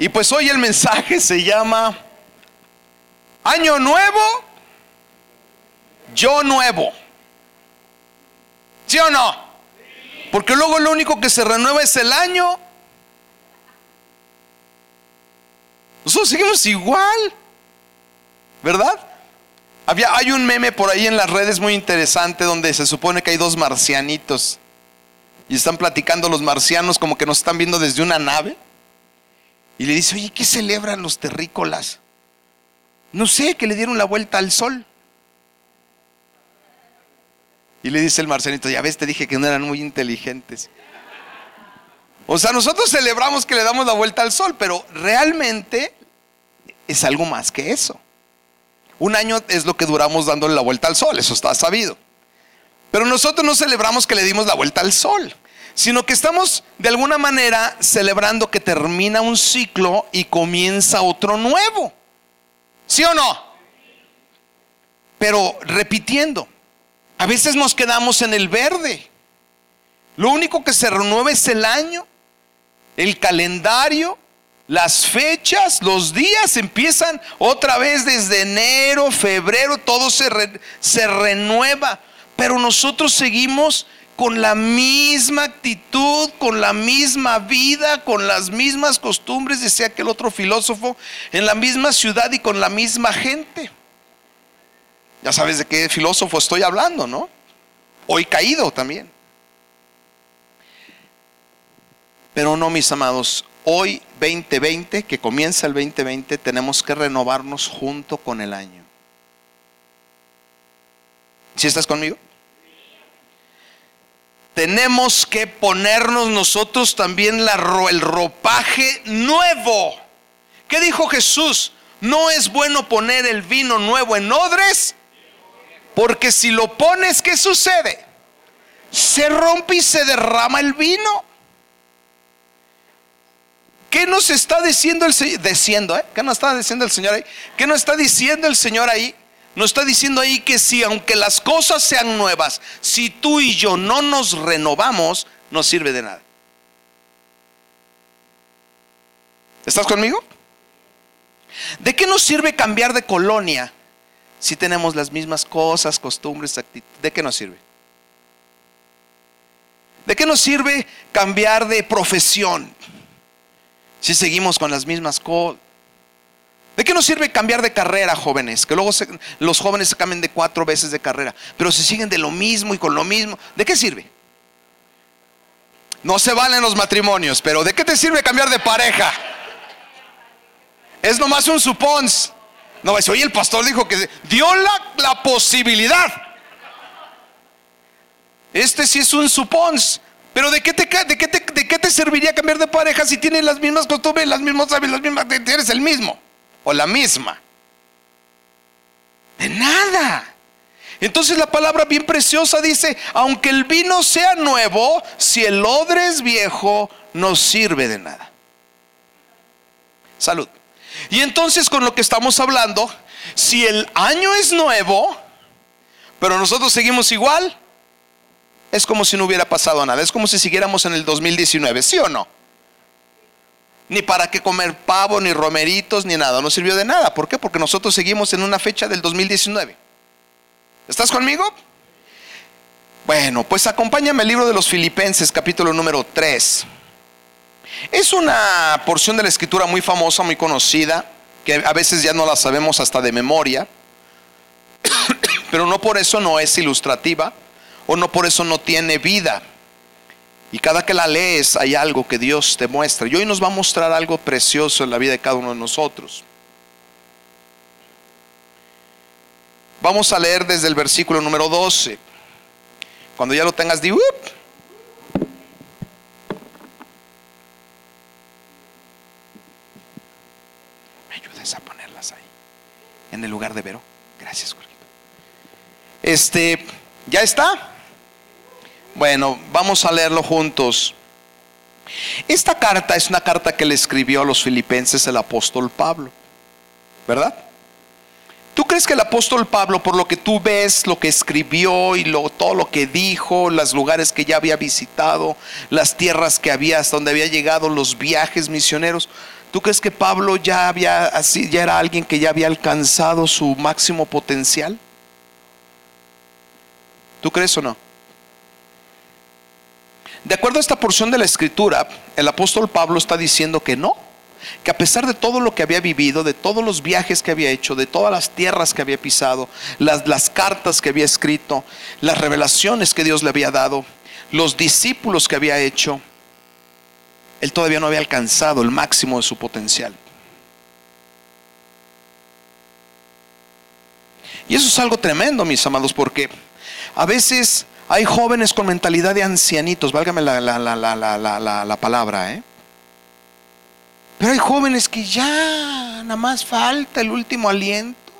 Y pues hoy el mensaje se llama Año Nuevo, Yo Nuevo. ¿Sí o no? Porque luego lo único que se renueva es el año. Nosotros seguimos igual, ¿verdad? Había, hay un meme por ahí en las redes muy interesante donde se supone que hay dos marcianitos y están platicando los marcianos como que nos están viendo desde una nave. Y le dice, oye, ¿qué celebran los terrícolas? No sé, que le dieron la vuelta al sol. Y le dice el marcianito, ya ves, te dije que no eran muy inteligentes. O sea, nosotros celebramos que le damos la vuelta al sol, pero realmente es algo más que eso. Un año es lo que duramos dándole la vuelta al sol, eso está sabido. Pero nosotros no celebramos que le dimos la vuelta al sol sino que estamos de alguna manera celebrando que termina un ciclo y comienza otro nuevo. ¿Sí o no? Pero repitiendo, a veces nos quedamos en el verde. Lo único que se renueva es el año, el calendario, las fechas, los días empiezan otra vez desde enero, febrero, todo se, se renueva. Pero nosotros seguimos con la misma actitud, con la misma vida, con las mismas costumbres, decía aquel otro filósofo, en la misma ciudad y con la misma gente. Ya sabes de qué filósofo estoy hablando, ¿no? Hoy caído también. Pero no, mis amados, hoy 2020, que comienza el 2020, tenemos que renovarnos junto con el año. ¿Si estás conmigo? Tenemos que ponernos nosotros también la, el ropaje nuevo. ¿Qué dijo Jesús? No es bueno poner el vino nuevo en odres, porque si lo pones, ¿qué sucede? Se rompe y se derrama el vino. ¿Qué nos está diciendo el Señor? Diciendo, ¿eh? ¿Qué nos está diciendo el Señor ahí? ¿Qué nos está diciendo el Señor ahí? Nos está diciendo ahí que si aunque las cosas sean nuevas, si tú y yo no nos renovamos, no sirve de nada. ¿Estás conmigo? ¿De qué nos sirve cambiar de colonia si tenemos las mismas cosas, costumbres, actitudes? ¿De qué nos sirve? ¿De qué nos sirve cambiar de profesión si seguimos con las mismas cosas? ¿De qué nos sirve cambiar de carrera, jóvenes? Que luego los jóvenes se cambien de cuatro veces de carrera, pero se siguen de lo mismo y con lo mismo. ¿De qué sirve? No se valen los matrimonios, pero ¿de qué te sirve cambiar de pareja? Es nomás un supons. No, oye, el pastor dijo que dio la, posibilidad. Este sí es un supons. Pero ¿de qué, te, de, te, ¿de qué te serviría cambiar de pareja si tienes las mismas costumbres, las mismas, las mismas, eres el mismo? O la misma. De nada. Entonces la palabra bien preciosa dice, aunque el vino sea nuevo, si el odre es viejo, no sirve de nada. Salud. Y entonces con lo que estamos hablando, si el año es nuevo, pero nosotros seguimos igual, es como si no hubiera pasado nada, es como si siguiéramos en el 2019, ¿sí o no? Ni para qué comer pavo, ni romeritos, ni nada. No sirvió de nada. ¿Por qué? Porque nosotros seguimos en una fecha del 2019. ¿Estás conmigo? Bueno, pues acompáñame al libro de los Filipenses, capítulo número 3. Es una porción de la escritura muy famosa, muy conocida, que a veces ya no la sabemos hasta de memoria, pero no por eso no es ilustrativa o no por eso no tiene vida. Y cada que la lees hay algo que Dios te muestra. Y hoy nos va a mostrar algo precioso en la vida de cada uno de nosotros. Vamos a leer desde el versículo número 12. Cuando ya lo tengas, di, Me ayudes a ponerlas ahí. En el lugar de Vero. Gracias, Jorge. Este, ¿ya está? Bueno, vamos a leerlo juntos. Esta carta es una carta que le escribió a los filipenses el apóstol Pablo, ¿verdad? ¿Tú crees que el apóstol Pablo, por lo que tú ves, lo que escribió y todo lo que dijo, los lugares que ya había visitado, las tierras que había, hasta donde había llegado, los viajes misioneros, ¿Tú crees que Pablo ya había así ya era alguien que ya había alcanzado su máximo potencial? ¿Tú crees o no? De acuerdo a esta porción de la escritura, el apóstol Pablo está diciendo que no, que a pesar de todo lo que había vivido, de todos los viajes que había hecho, de todas las tierras que había pisado, las, las cartas que había escrito, las revelaciones que Dios le había dado, los discípulos que había hecho, él todavía no había alcanzado el máximo de su potencial. Y eso es algo tremendo, mis amados, porque a veces hay jóvenes con mentalidad de ancianitos, válgame la, la, la, la palabra, ¿eh? Pero hay jóvenes que ya nada más falta el último aliento.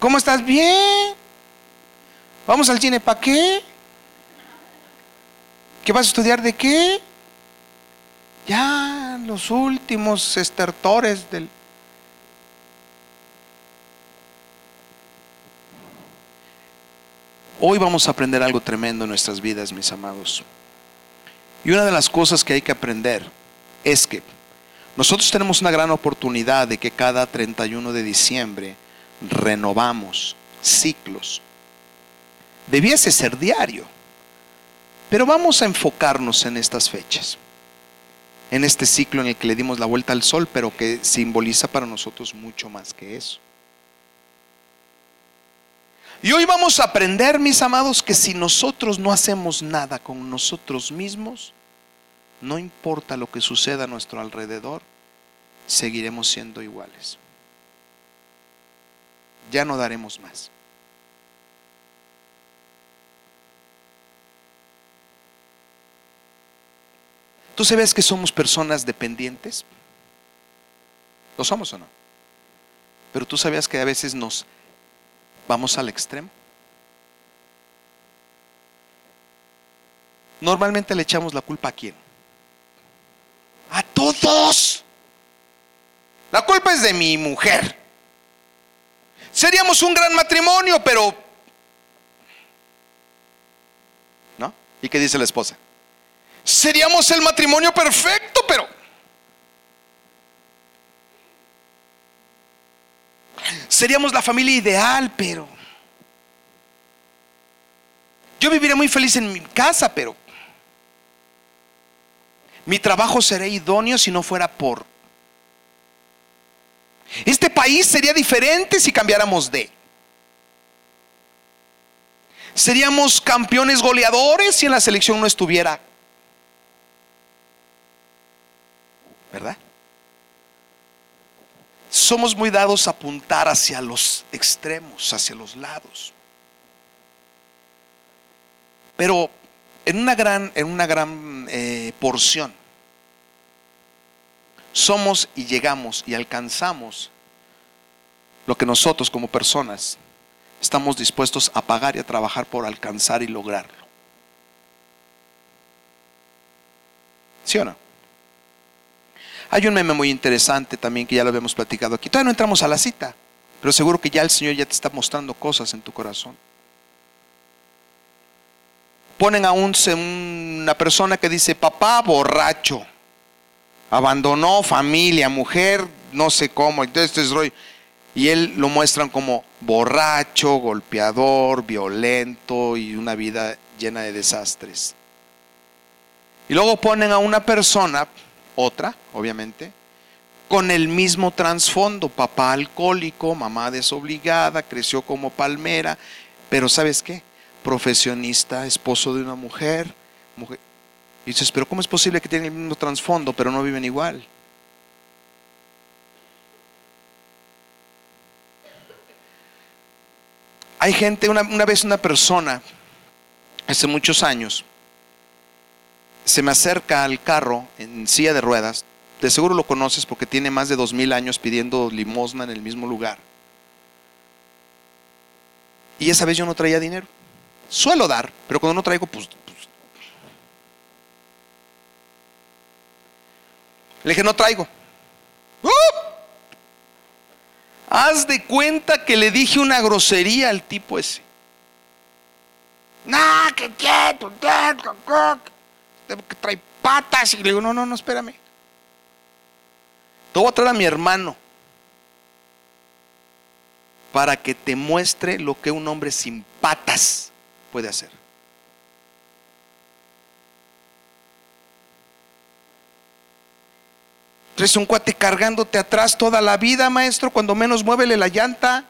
¿Cómo estás? Bien. ¿Vamos al cine para qué? ¿Qué vas a estudiar de qué? Ya los últimos estertores del... Hoy vamos a aprender algo tremendo en nuestras vidas, mis amados. Y una de las cosas que hay que aprender es que nosotros tenemos una gran oportunidad de que cada 31 de diciembre renovamos ciclos. Debiese ser diario, pero vamos a enfocarnos en estas fechas en este ciclo en el que le dimos la vuelta al sol, pero que simboliza para nosotros mucho más que eso. Y hoy vamos a aprender, mis amados, que si nosotros no hacemos nada con nosotros mismos, no importa lo que suceda a nuestro alrededor, seguiremos siendo iguales. Ya no daremos más. ¿Tú sabes que somos personas dependientes? ¿Lo somos o no? Pero tú sabías que a veces nos vamos al extremo. Normalmente le echamos la culpa a quién? A todos. La culpa es de mi mujer. Seríamos un gran matrimonio, pero... ¿No? ¿Y qué dice la esposa? Seríamos el matrimonio perfecto, pero... Seríamos la familia ideal, pero... Yo viviría muy feliz en mi casa, pero... Mi trabajo sería idóneo si no fuera por... Este país sería diferente si cambiáramos de... Seríamos campeones goleadores si en la selección no estuviera ¿verdad? Somos muy dados a apuntar hacia los extremos, hacia los lados. Pero en una gran, en una gran eh, porción somos y llegamos y alcanzamos lo que nosotros como personas estamos dispuestos a pagar y a trabajar por alcanzar y lograrlo. ¿Sí o no? Hay un meme muy interesante también que ya lo habíamos platicado aquí. Todavía no entramos a la cita, pero seguro que ya el Señor ya te está mostrando cosas en tu corazón. Ponen a una persona que dice, papá borracho, abandonó familia, mujer, no sé cómo, entonces Y él lo muestran como borracho, golpeador, violento y una vida llena de desastres. Y luego ponen a una persona otra, obviamente, con el mismo trasfondo, papá alcohólico, mamá desobligada, creció como palmera, pero ¿sabes qué? Profesionista, esposo de una mujer. Y dices, pero ¿cómo es posible que tienen el mismo trasfondo, pero no viven igual? Hay gente, una vez una persona, hace muchos años, se me acerca al carro en silla de ruedas, de seguro lo conoces porque tiene más de dos mil años pidiendo limosna en el mismo lugar. Y esa vez yo no traía dinero. Suelo dar, pero cuando no traigo, pues... pues. Le dije, no traigo. ¡Uh! Haz de cuenta que le dije una grosería al tipo ese. No, que quieto, quieto, que trae patas. Y le digo, no, no, no, espérame. Te voy a traer a mi hermano para que te muestre lo que un hombre sin patas puede hacer. Traes un cuate cargándote atrás toda la vida, maestro, cuando menos muévele la llanta.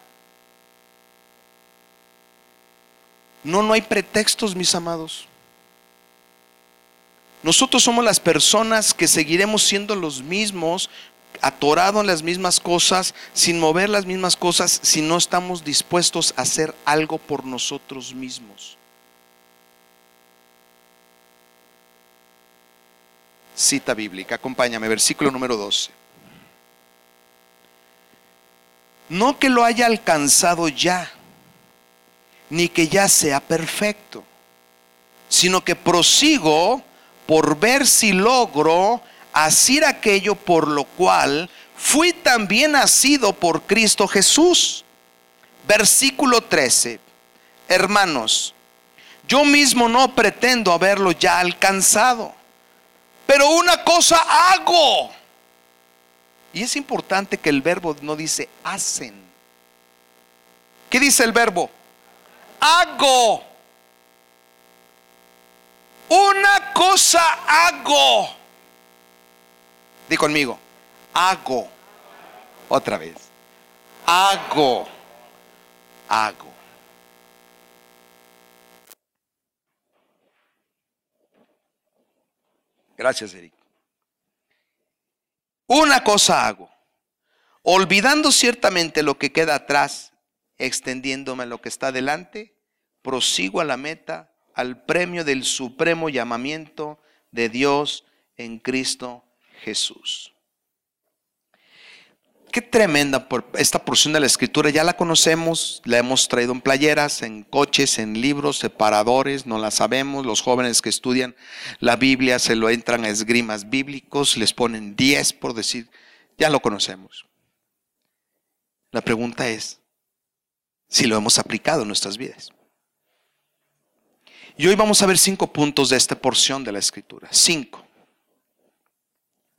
No, no hay pretextos, mis amados. Nosotros somos las personas que seguiremos siendo los mismos, atorados en las mismas cosas, sin mover las mismas cosas, si no estamos dispuestos a hacer algo por nosotros mismos. Cita bíblica, acompáñame, versículo número 12. No que lo haya alcanzado ya, ni que ya sea perfecto, sino que prosigo por ver si logro hacer aquello por lo cual fui también nacido por Cristo Jesús. Versículo 13. Hermanos, yo mismo no pretendo haberlo ya alcanzado, pero una cosa hago. Y es importante que el verbo no dice hacen. ¿Qué dice el verbo? Hago. Una cosa hago Di conmigo, hago. Otra vez. Hago. Hago. Gracias, Eric. Una cosa hago, olvidando ciertamente lo que queda atrás, extendiéndome a lo que está delante, prosigo a la meta, al premio del supremo llamamiento de Dios en Cristo Jesús. Qué tremenda por esta porción de la escritura, ya la conocemos, la hemos traído en playeras, en coches, en libros, separadores, no la sabemos, los jóvenes que estudian la Biblia se lo entran a esgrimas bíblicos, les ponen 10 por decir, ya lo conocemos. La pregunta es si lo hemos aplicado en nuestras vidas. Y hoy vamos a ver cinco puntos de esta porción de la escritura. Cinco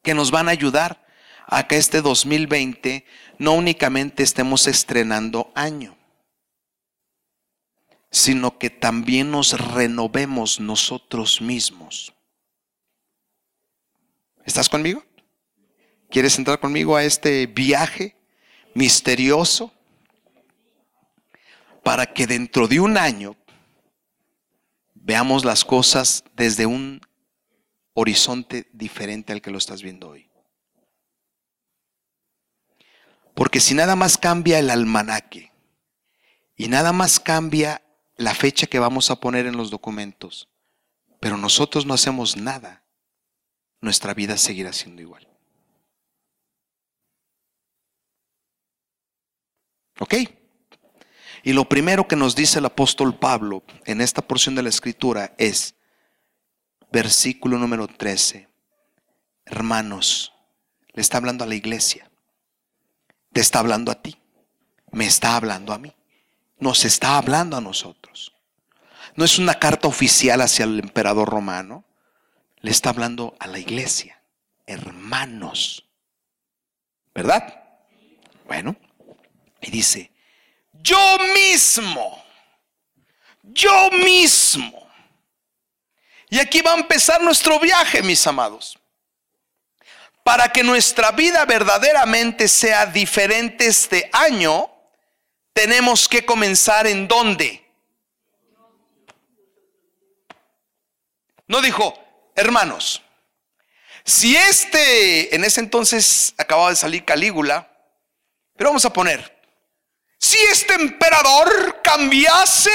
que nos van a ayudar a que este 2020 no únicamente estemos estrenando año, sino que también nos renovemos nosotros mismos. ¿Estás conmigo? ¿Quieres entrar conmigo a este viaje misterioso? Para que dentro de un año veamos las cosas desde un horizonte diferente al que lo estás viendo hoy. Porque si nada más cambia el almanaque y nada más cambia la fecha que vamos a poner en los documentos, pero nosotros no hacemos nada, nuestra vida seguirá siendo igual. ¿Ok? Y lo primero que nos dice el apóstol Pablo en esta porción de la escritura es, versículo número 13. Hermanos, le está hablando a la iglesia. Te está hablando a ti. Me está hablando a mí. Nos está hablando a nosotros. No es una carta oficial hacia el emperador romano. Le está hablando a la iglesia. Hermanos. ¿Verdad? Bueno. Y dice, yo mismo, yo mismo y aquí va a empezar nuestro viaje, mis amados. Para que nuestra vida verdaderamente sea diferente este año, tenemos que comenzar en dónde. No dijo, hermanos, si este, en ese entonces acababa de salir Calígula, pero vamos a poner, si este emperador cambiase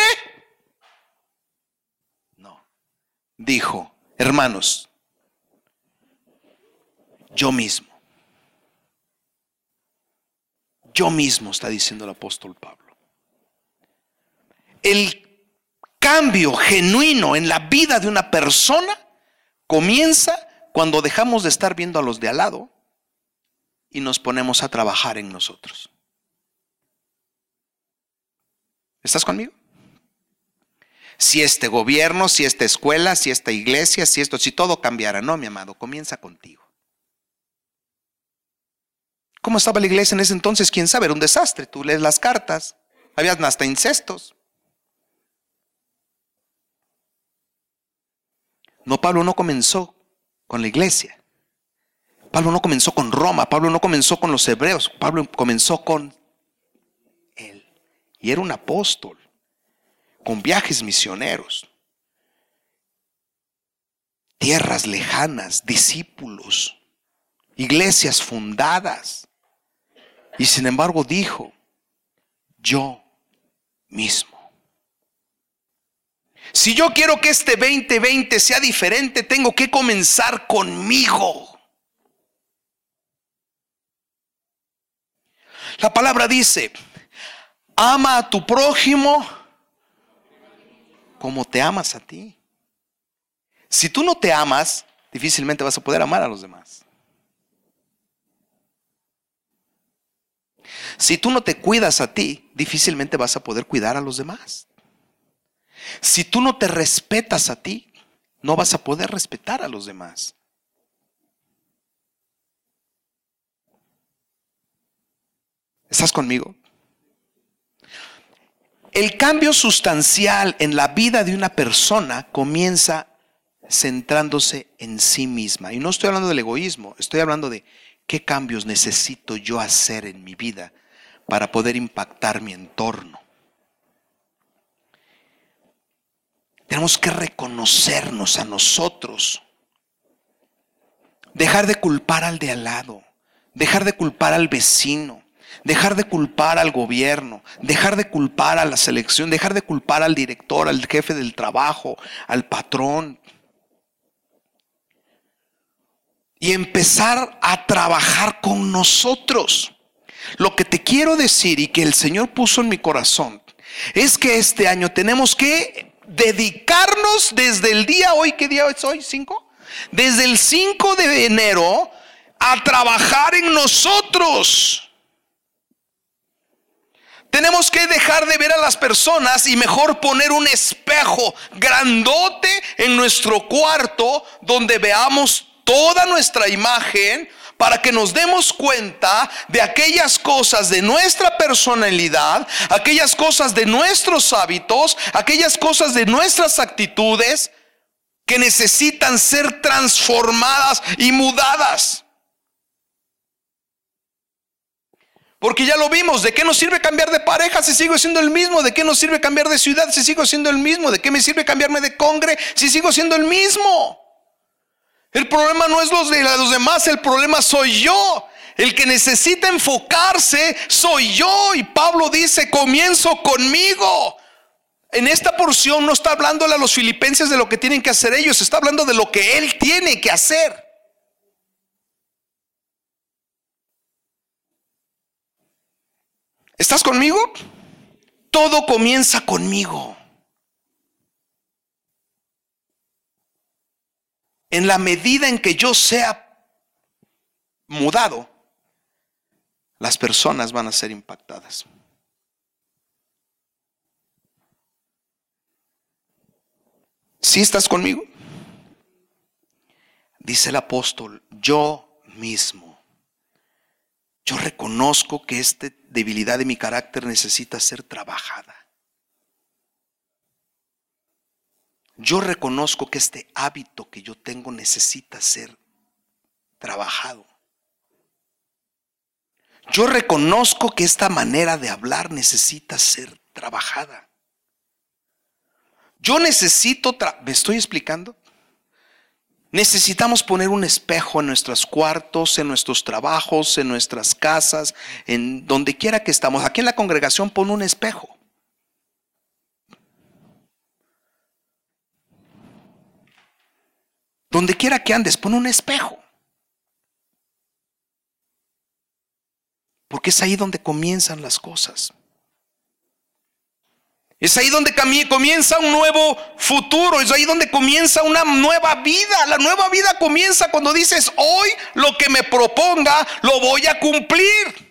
dijo, hermanos, yo mismo, yo mismo, está diciendo el apóstol Pablo. El cambio genuino en la vida de una persona comienza cuando dejamos de estar viendo a los de al lado y nos ponemos a trabajar en nosotros. ¿Estás conmigo? si este gobierno, si esta escuela, si esta iglesia, si esto, si todo cambiara. No, mi amado, comienza contigo. ¿Cómo estaba la iglesia en ese entonces? ¿Quién sabe? Era un desastre. Tú lees las cartas. Había hasta incestos. No, Pablo no comenzó con la iglesia. Pablo no comenzó con Roma. Pablo no comenzó con los hebreos. Pablo comenzó con. Y era un apóstol. Con viajes misioneros. Tierras lejanas, discípulos, iglesias fundadas. Y sin embargo dijo, yo mismo. Si yo quiero que este 2020 sea diferente, tengo que comenzar conmigo. La palabra dice, ama a tu prójimo como te amas a ti. Si tú no te amas, difícilmente vas a poder amar a los demás. Si tú no te cuidas a ti, difícilmente vas a poder cuidar a los demás. Si tú no te respetas a ti, no vas a poder respetar a los demás. ¿Estás conmigo? El cambio sustancial en la vida de una persona comienza centrándose en sí misma. Y no estoy hablando del egoísmo, estoy hablando de qué cambios necesito yo hacer en mi vida para poder impactar mi entorno. Tenemos que reconocernos a nosotros. Dejar de culpar al de al lado. Dejar de culpar al vecino. Dejar de culpar al gobierno. Dejar de culpar a la selección. Dejar de culpar al director, al jefe del trabajo, al patrón. Y empezar a trabajar con nosotros. Lo que te quiero decir y que el Señor puso en mi corazón es que este año tenemos que dedicarnos desde el día hoy, ¿qué día es hoy? ¿Cinco? Desde el 5 de enero a trabajar en nosotros. Tenemos que dejar de ver a las personas y mejor poner un espejo grandote en nuestro cuarto donde veamos toda nuestra imagen para que nos demos cuenta de aquellas cosas de nuestra personalidad, aquellas cosas de nuestros hábitos, aquellas cosas de nuestras actitudes que necesitan ser transformadas y mudadas. Porque ya lo vimos, ¿de qué nos sirve cambiar de pareja si sigo siendo el mismo? ¿De qué nos sirve cambiar de ciudad si sigo siendo el mismo? ¿De qué me sirve cambiarme de congre si sigo siendo el mismo? El problema no es los de los demás, el problema soy yo. El que necesita enfocarse soy yo. Y Pablo dice, comienzo conmigo. En esta porción no está hablándole a los filipenses de lo que tienen que hacer ellos, está hablando de lo que él tiene que hacer. ¿Estás conmigo? Todo comienza conmigo. en la medida en que yo sea mudado, las personas van a ser impactadas. Si estás conmigo? Dice el apóstol, yo mismo. Yo reconozco que esta debilidad de mi carácter necesita ser trabajada. Yo reconozco que este hábito que yo tengo necesita ser trabajado. Yo reconozco que esta manera de hablar necesita ser trabajada. Yo necesito, ¿me estoy explicando? Necesitamos poner un espejo en nuestros cuartos, en nuestros trabajos, en nuestras casas, en donde quiera que estamos. Aquí en la congregación pon un espejo. Donde quiera que andes, pon un espejo. Porque es ahí donde comienzan las cosas. Es ahí donde comienza un nuevo futuro, es ahí donde comienza una nueva vida. La nueva vida comienza cuando dices, hoy lo que me proponga lo voy a cumplir.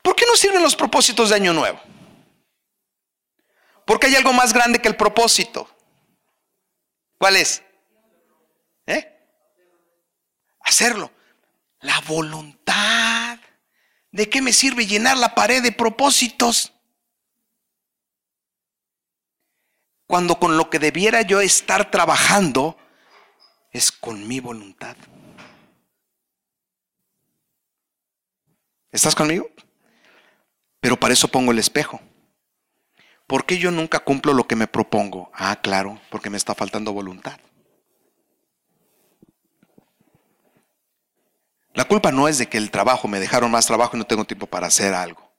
¿Por qué no sirven los propósitos de año nuevo? Porque hay algo más grande que el propósito. ¿Cuál es? ¿Eh? Hacerlo. La voluntad ¿De qué me sirve llenar la pared de propósitos? Cuando con lo que debiera yo estar trabajando es con mi voluntad. ¿Estás conmigo? Pero para eso pongo el espejo. ¿Por qué yo nunca cumplo lo que me propongo? Ah, claro, porque me está faltando voluntad. La culpa no es de que el trabajo me dejaron más trabajo y no tengo tiempo para hacer algo.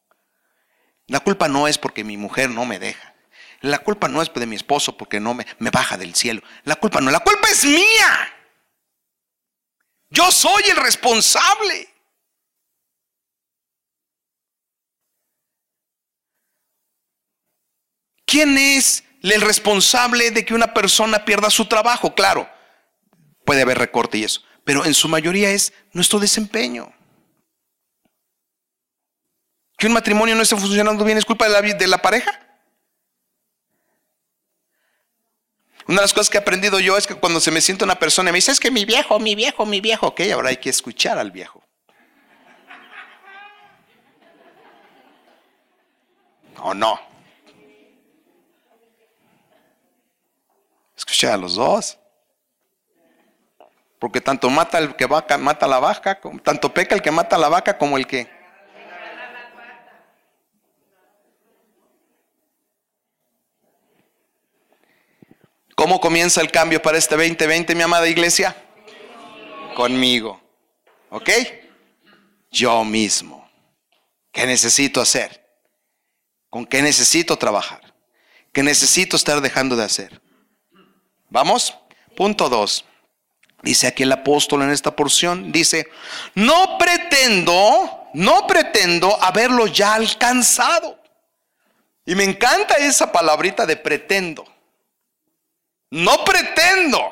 La culpa no es porque mi mujer no me deja. La culpa no es de mi esposo porque no me, me baja del cielo. La culpa no, la culpa es mía. Yo soy el responsable. ¿Quién es el responsable de que una persona pierda su trabajo? Claro, puede haber recorte y eso pero en su mayoría es nuestro desempeño. Que un matrimonio no esté funcionando bien es culpa de la, de la pareja. Una de las cosas que he aprendido yo es que cuando se me siente una persona y me dice, es que mi viejo, mi viejo, mi viejo, ok, ahora hay que escuchar al viejo. ¿O no? Escuchar a los dos. Porque tanto mata el que vaca, mata la vaca, tanto peca el que mata la vaca como el que. ¿Cómo comienza el cambio para este 2020, mi amada iglesia? Conmigo. ¿Ok? Yo mismo. ¿Qué necesito hacer? ¿Con qué necesito trabajar? ¿Qué necesito estar dejando de hacer? ¿Vamos? Punto 2. Dice aquí el apóstol en esta porción, dice, no pretendo, no pretendo haberlo ya alcanzado. Y me encanta esa palabrita de pretendo. No pretendo.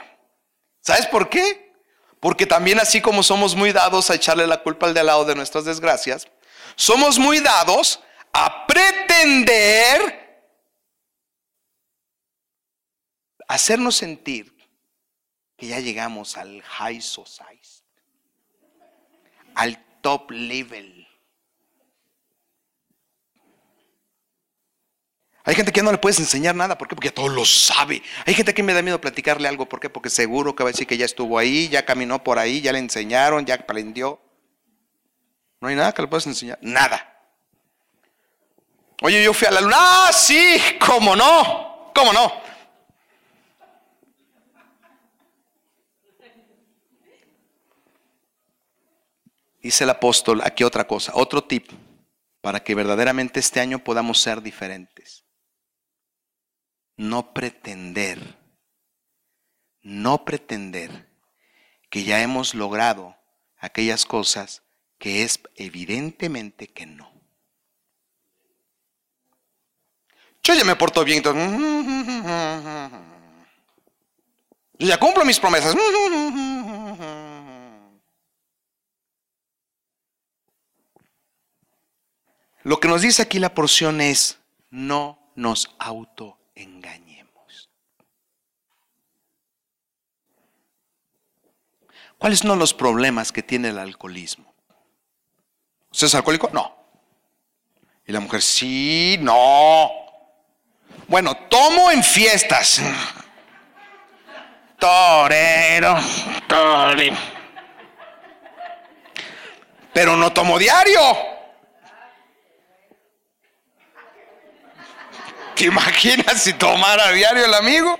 ¿Sabes por qué? Porque también así como somos muy dados a echarle la culpa al de al lado de nuestras desgracias, somos muy dados a pretender hacernos sentir que ya llegamos al high society, al top level. Hay gente que no le puedes enseñar nada, ¿por qué? Porque todo lo sabe. Hay gente que me da miedo platicarle algo, ¿por qué? Porque seguro que va a decir que ya estuvo ahí, ya caminó por ahí, ya le enseñaron, ya aprendió. No hay nada que le puedas enseñar, nada. Oye, yo fui a la luna, ah, sí, cómo no, cómo no. Dice el apóstol aquí otra cosa, otro tip, para que verdaderamente este año podamos ser diferentes. No pretender, no pretender que ya hemos logrado aquellas cosas que es evidentemente que no. Yo ya me porto bien, yo ya cumplo mis promesas. Lo que nos dice aquí la porción es, no nos autoengañemos. ¿Cuáles son los problemas que tiene el alcoholismo? ¿Usted es alcohólico? No. Y la mujer, sí, no. Bueno, tomo en fiestas. Torero, torero. Pero no tomo diario. ¿Te imaginas si tomara a diario el amigo?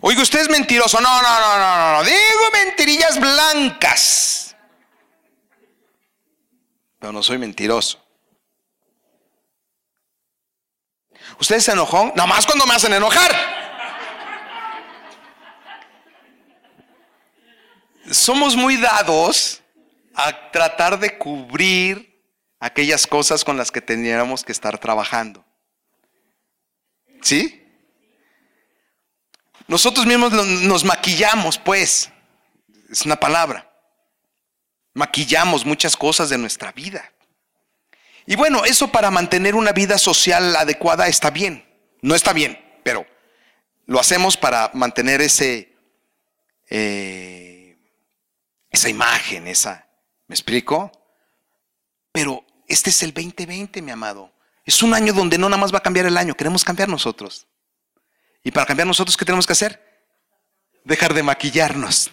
Oiga, usted es mentiroso. No, no, no, no, no. Digo mentirillas blancas. Pero no soy mentiroso. ¿Usted se enojó? Nada más cuando me hacen enojar. Somos muy dados a tratar de cubrir aquellas cosas con las que tendríamos que estar trabajando. ¿Sí? Nosotros mismos nos maquillamos, pues, es una palabra. Maquillamos muchas cosas de nuestra vida. Y bueno, eso para mantener una vida social adecuada está bien. No está bien, pero lo hacemos para mantener ese, eh, esa imagen, esa. ¿Me explico? Pero este es el 2020, mi amado. Es un año donde no nada más va a cambiar el año, queremos cambiar nosotros. Y para cambiar nosotros, ¿qué tenemos que hacer? Dejar de maquillarnos.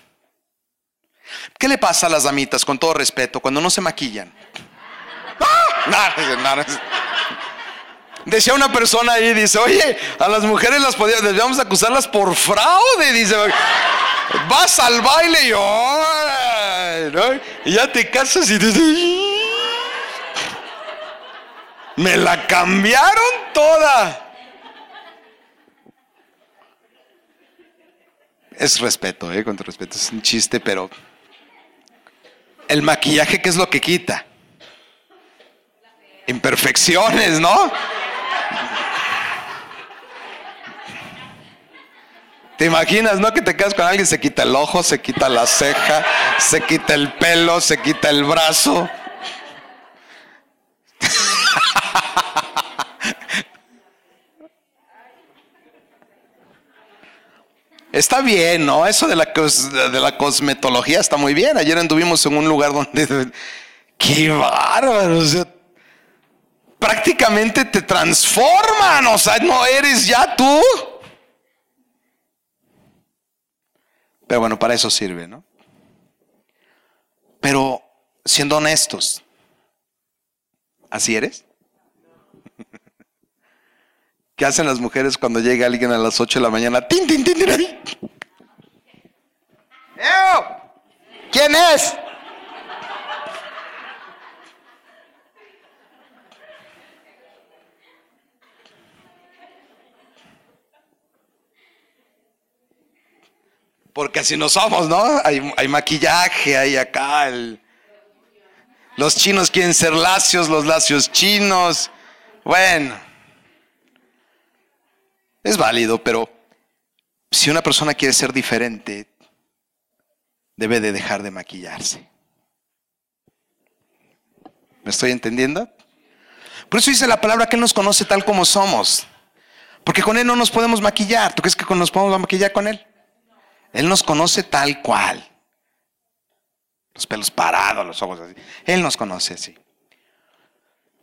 ¿Qué le pasa a las damitas, con todo respeto, cuando no se maquillan? ¡Ah! Decía una persona ahí, dice, oye, a las mujeres las podíamos, acusarlas por fraude, dice. Vas al baile y, y ya te casas y dices, me la cambiaron toda. Es respeto, ¿eh? con respeto, es un chiste, pero el maquillaje, ¿qué es lo que quita? Imperfecciones, ¿no? ¿Te imaginas, no? Que te quedas con alguien, se quita el ojo, se quita la ceja, se quita el pelo, se quita el brazo. Está bien, ¿no? Eso de la, de la cosmetología está muy bien. Ayer anduvimos en un lugar donde... ¡Qué bárbaro! prácticamente te transforman. O sea, no eres ya tú. Pero bueno, para eso sirve, ¿no? Pero siendo honestos, ¿así eres? ¿Qué hacen las mujeres cuando llega alguien a las 8 de la mañana? ¡Tin, tin, tin, tin! ¿Quién es? Porque así no somos, ¿no? Hay, maquillaje, hay acá. los chinos quieren ser lacios, los lacios chinos. Bueno. Es válido, pero si una persona quiere ser diferente, debe de dejar de maquillarse. ¿Me estoy entendiendo? Por eso dice la palabra que Él nos conoce tal como somos. Porque con Él no nos podemos maquillar. ¿Tú crees que nos podemos maquillar con Él? Él nos conoce tal cual. Los pelos parados, los ojos así. Él nos conoce así.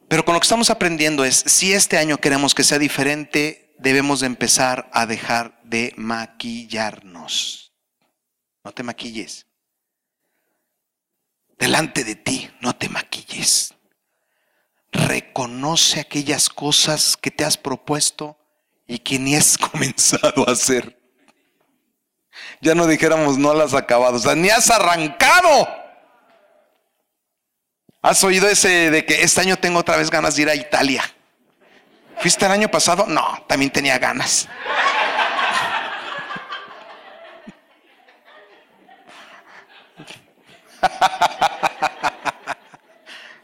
Pero con lo que estamos aprendiendo es, si este año queremos que sea diferente, debemos de empezar a dejar de maquillarnos. No te maquilles. Delante de ti, no te maquilles. Reconoce aquellas cosas que te has propuesto y que ni has comenzado a hacer. Ya no dijéramos no las has acabado, o sea, ni has arrancado. ¿Has oído ese de que este año tengo otra vez ganas de ir a Italia? ¿Fuiste el año pasado? No, también tenía ganas.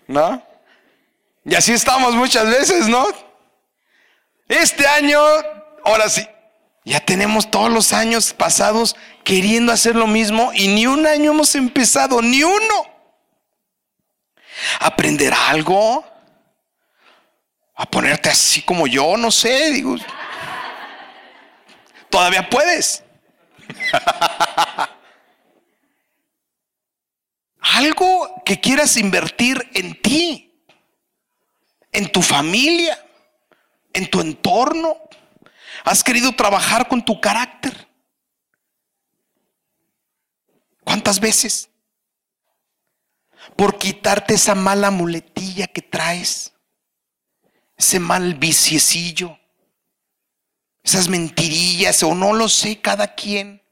¿No? Y así estamos muchas veces, ¿no? Este año, ahora sí, ya tenemos todos los años pasados queriendo hacer lo mismo y ni un año hemos empezado, ni uno. Aprender algo, a ponerte así como yo, no sé, digo. Todavía puedes. Algo que quieras invertir en ti, en tu familia, en tu entorno. Has querido trabajar con tu carácter. ¿Cuántas veces? Por quitarte esa mala muletilla que traes ese mal viciecillo, esas mentirillas o no lo sé, cada quien.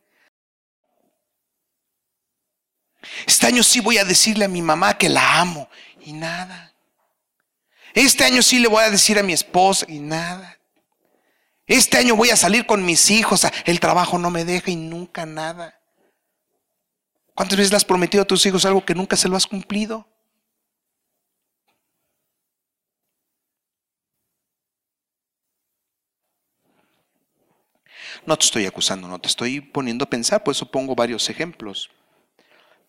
Este año sí voy a decirle a mi mamá que la amo y nada. Este año sí le voy a decir a mi esposa y nada. Este año voy a salir con mis hijos, el trabajo no me deja y nunca nada. ¿Cuántas veces le has prometido a tus hijos algo que nunca se lo has cumplido? No te estoy acusando, no te estoy poniendo a pensar, por eso pongo varios ejemplos.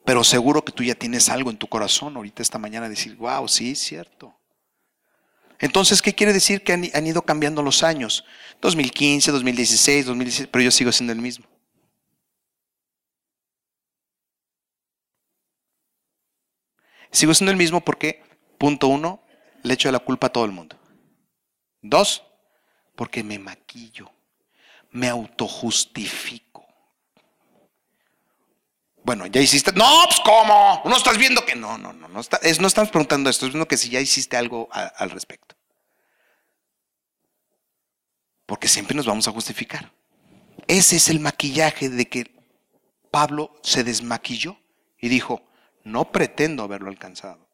Pero seguro que tú ya tienes algo en tu corazón ahorita esta mañana decir, wow, sí, es cierto. Entonces, ¿qué quiere decir que han, ido cambiando los años? 2015, 2016, 2016, pero yo sigo siendo el mismo. Sigo siendo el mismo porque, punto uno, le echo la culpa a todo el mundo. Dos, porque me maquillo, me autojustifico. Bueno, ya hiciste. No, pues cómo. No estás viendo que. No, no, no. No, está, no estamos preguntando esto. Es viendo que si ya hiciste algo al respecto. Porque siempre nos vamos a justificar. Ese es el maquillaje de que Pablo se desmaquilló y dijo: No pretendo haberlo alcanzado.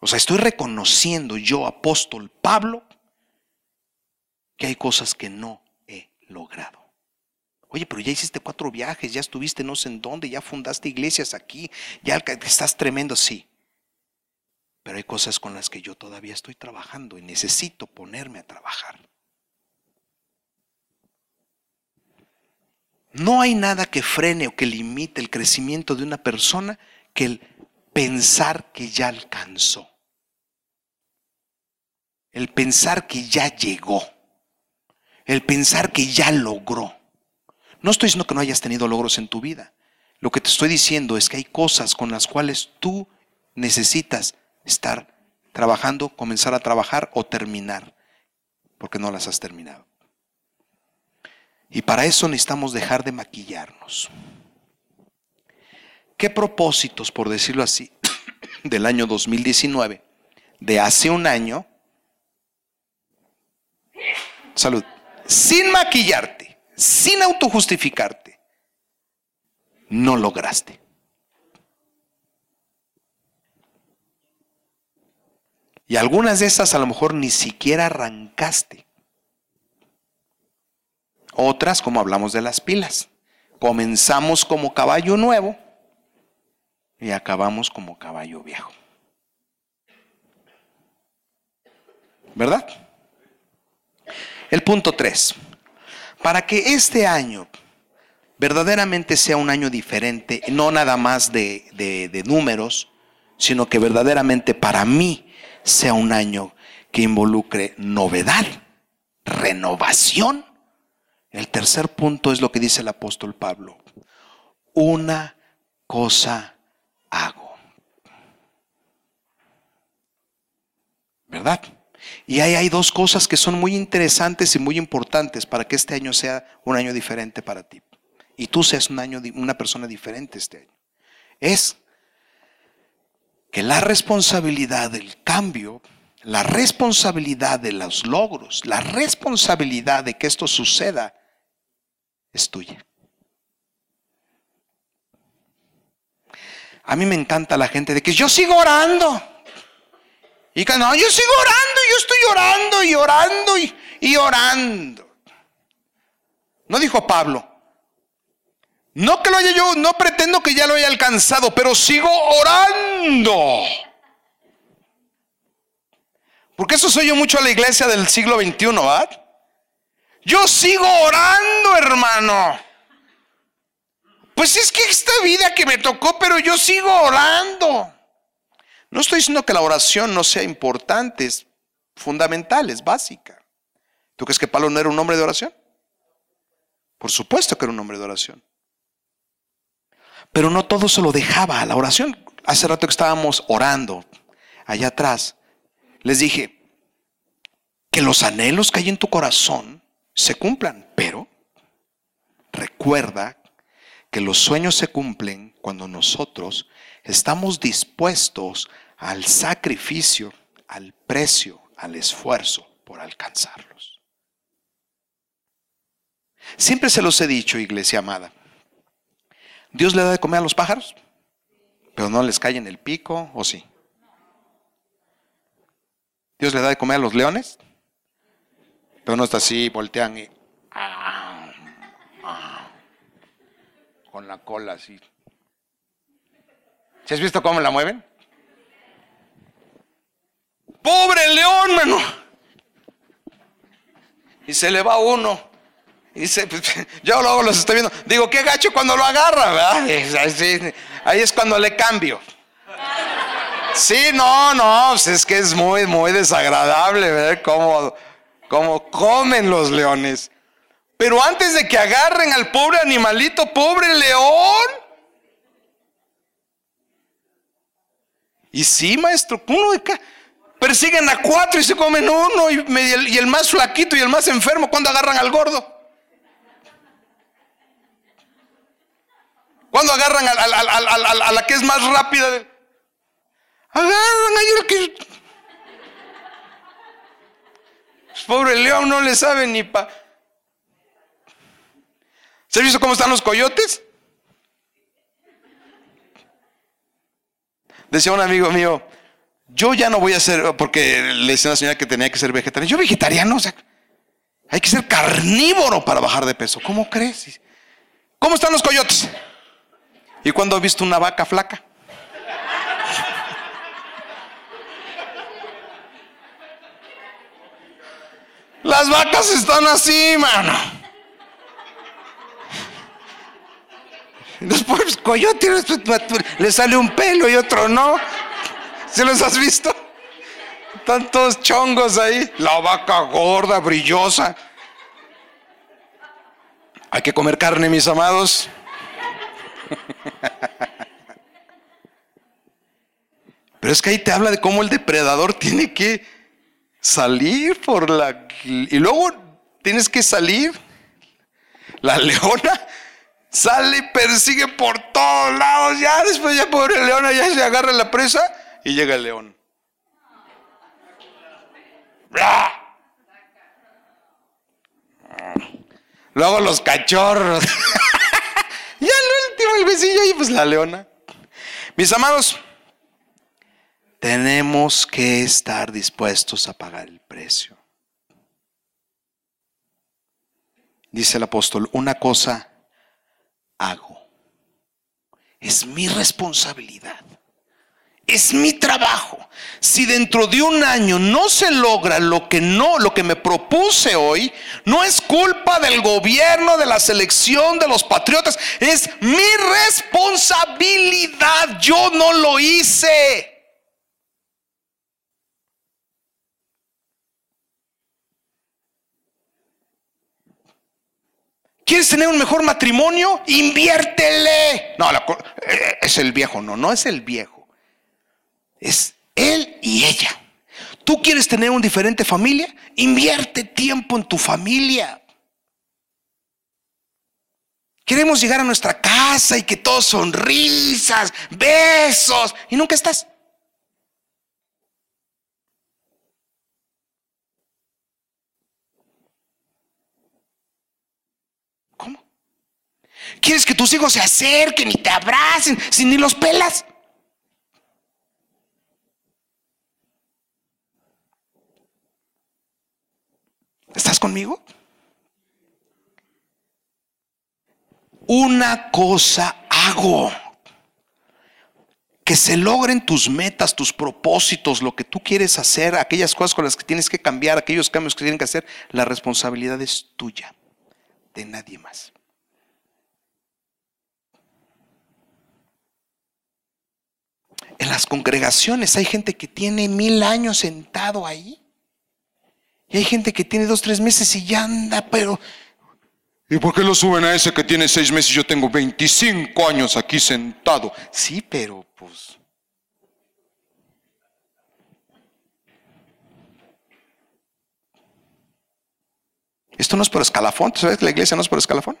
O sea, estoy reconociendo yo, apóstol Pablo, que hay cosas que no he logrado. Oye, pero ya hiciste cuatro viajes, ya estuviste no sé en dónde, ya fundaste iglesias aquí, ya estás tremendo, sí. Pero hay cosas con las que yo todavía estoy trabajando y necesito ponerme a trabajar. No hay nada que frene o que limite el crecimiento de una persona que el pensar que ya alcanzó. El pensar que ya llegó. El pensar que ya logró. No estoy diciendo que no hayas tenido logros en tu vida. Lo que te estoy diciendo es que hay cosas con las cuales tú necesitas estar trabajando, comenzar a trabajar o terminar, porque no las has terminado. Y para eso necesitamos dejar de maquillarnos. ¿Qué propósitos, por decirlo así, del año 2019, de hace un año, salud, sin maquillarte, sin autojustificarte, no lograste. Y algunas de esas a lo mejor ni siquiera arrancaste. Otras, como hablamos de las pilas, comenzamos como caballo nuevo y acabamos como caballo viejo. ¿Verdad? El punto 3. Para que este año verdaderamente sea un año diferente, no nada más de, números, sino que verdaderamente para mí sea un año que involucre novedad, renovación. El tercer punto es lo que dice el apóstol Pablo. Una cosa hago. ¿Verdad? Y ahí hay dos cosas que son muy interesantes y muy importantes para que este año sea un año diferente para ti. Y tú seas un año, una persona diferente este año. Es que la responsabilidad del cambio, la responsabilidad de los logros, la responsabilidad de que esto suceda, es tuya. A mí me encanta la gente de que yo sigo orando. Y que no, yo sigo orando, yo estoy orando y orando y, y orando. No dijo Pablo. No que lo haya yo, no pretendo que ya lo haya alcanzado, pero sigo orando. Porque eso soy yo mucho a la iglesia del siglo XXI, ¿verdad? Yo sigo orando, hermano. Pues es que esta vida que me tocó, pero yo sigo orando. No estoy diciendo que la oración no sea importante, es fundamental, es básica. ¿Tú crees que Pablo no era un hombre de oración? Por supuesto que era un hombre de oración. Pero no todo se lo dejaba a la oración. Hace rato que estábamos orando allá atrás, les dije que los anhelos que hay en tu corazón se cumplan, pero recuerda que los sueños se cumplen cuando nosotros estamos dispuestos al sacrificio, al precio, al esfuerzo por alcanzarlos. Siempre se los he dicho, iglesia amada. Dios le da de comer a los pájaros, pero no les cae en el pico, ¿o sí? Dios le da de comer a los leones, pero no está así, voltean y... Ah, ah, con la cola así. ¿Se has visto cómo la mueven? Pobre león, mano. Y se le va uno. Y dice, pues, yo luego los estoy viendo. Digo, qué gacho cuando lo agarra, ¿verdad? Ahí es cuando le cambio. Sí, no, no, pues, es que es muy, muy desagradable ver cómo, cómo comen los leones. Pero antes de que agarren al pobre animalito, pobre león, Y sí, maestro, uno de acá. Persiguen a cuatro y se comen uno y, el más flaquito y el más enfermo cuando agarran al gordo. Cuando agarran a, la que es más rápida. Agarran ahí el que... Pobre león no le sabe ni pa... ¿Se ha visto cómo están los coyotes? Decía un amigo mío, yo ya no voy a ser, porque le decía a la señora que tenía que ser vegetariano. Yo vegetariano, o sea, hay que ser carnívoro para bajar de peso. ¿Cómo crees? ¿Cómo están los coyotes? ¿Y cuando has visto una vaca flaca? Las vacas están así, mano. Después, coyote, le sale un pelo y otro no. ¿Se los has visto? Tantos chongos ahí. La vaca gorda, brillosa. Hay que comer carne, mis amados. Pero es que ahí te habla de cómo el depredador tiene que salir por la... Y luego tienes que salir. La leona sale y persigue por todos lados. Ya después ya pobre leona ya se agarra la presa y llega el león. Luego los cachorros. ya el último, el besillo y pues la leona. Mis amados, tenemos que estar dispuestos a pagar el precio. Dice el apóstol, una cosa hago. Es mi responsabilidad. Es mi trabajo. Si dentro de un año no se logra lo que no, lo que me propuse hoy, no es culpa del gobierno, de la selección, de los patriotas, es mi responsabilidad. Yo no lo hice. ¿Quieres tener un mejor matrimonio? Inviértele. No, eh, es el viejo, no, no es el viejo. Es él y ella. ¿Tú quieres tener una diferente familia? Invierte tiempo en tu familia. Queremos llegar a nuestra casa y que todos sonrisas, besos, y nunca estás. ¿Quieres que tus hijos se acerquen y te abracen sin ni los pelas? ¿Estás conmigo? Una cosa hago. Que se logren tus metas, tus propósitos, lo que tú quieres hacer, aquellas cosas con las que tienes que cambiar, aquellos cambios que tienen que hacer, la responsabilidad es tuya, de nadie más. En las congregaciones hay gente que tiene mil años sentado ahí. Y hay gente que tiene dos, tres meses y ya anda, pero... ¿Y por qué lo suben a ese que tiene seis meses y yo tengo 25 años aquí sentado? Sí, pero pues... Esto no es por escalafón, ¿sabes? La iglesia no es por escalafón.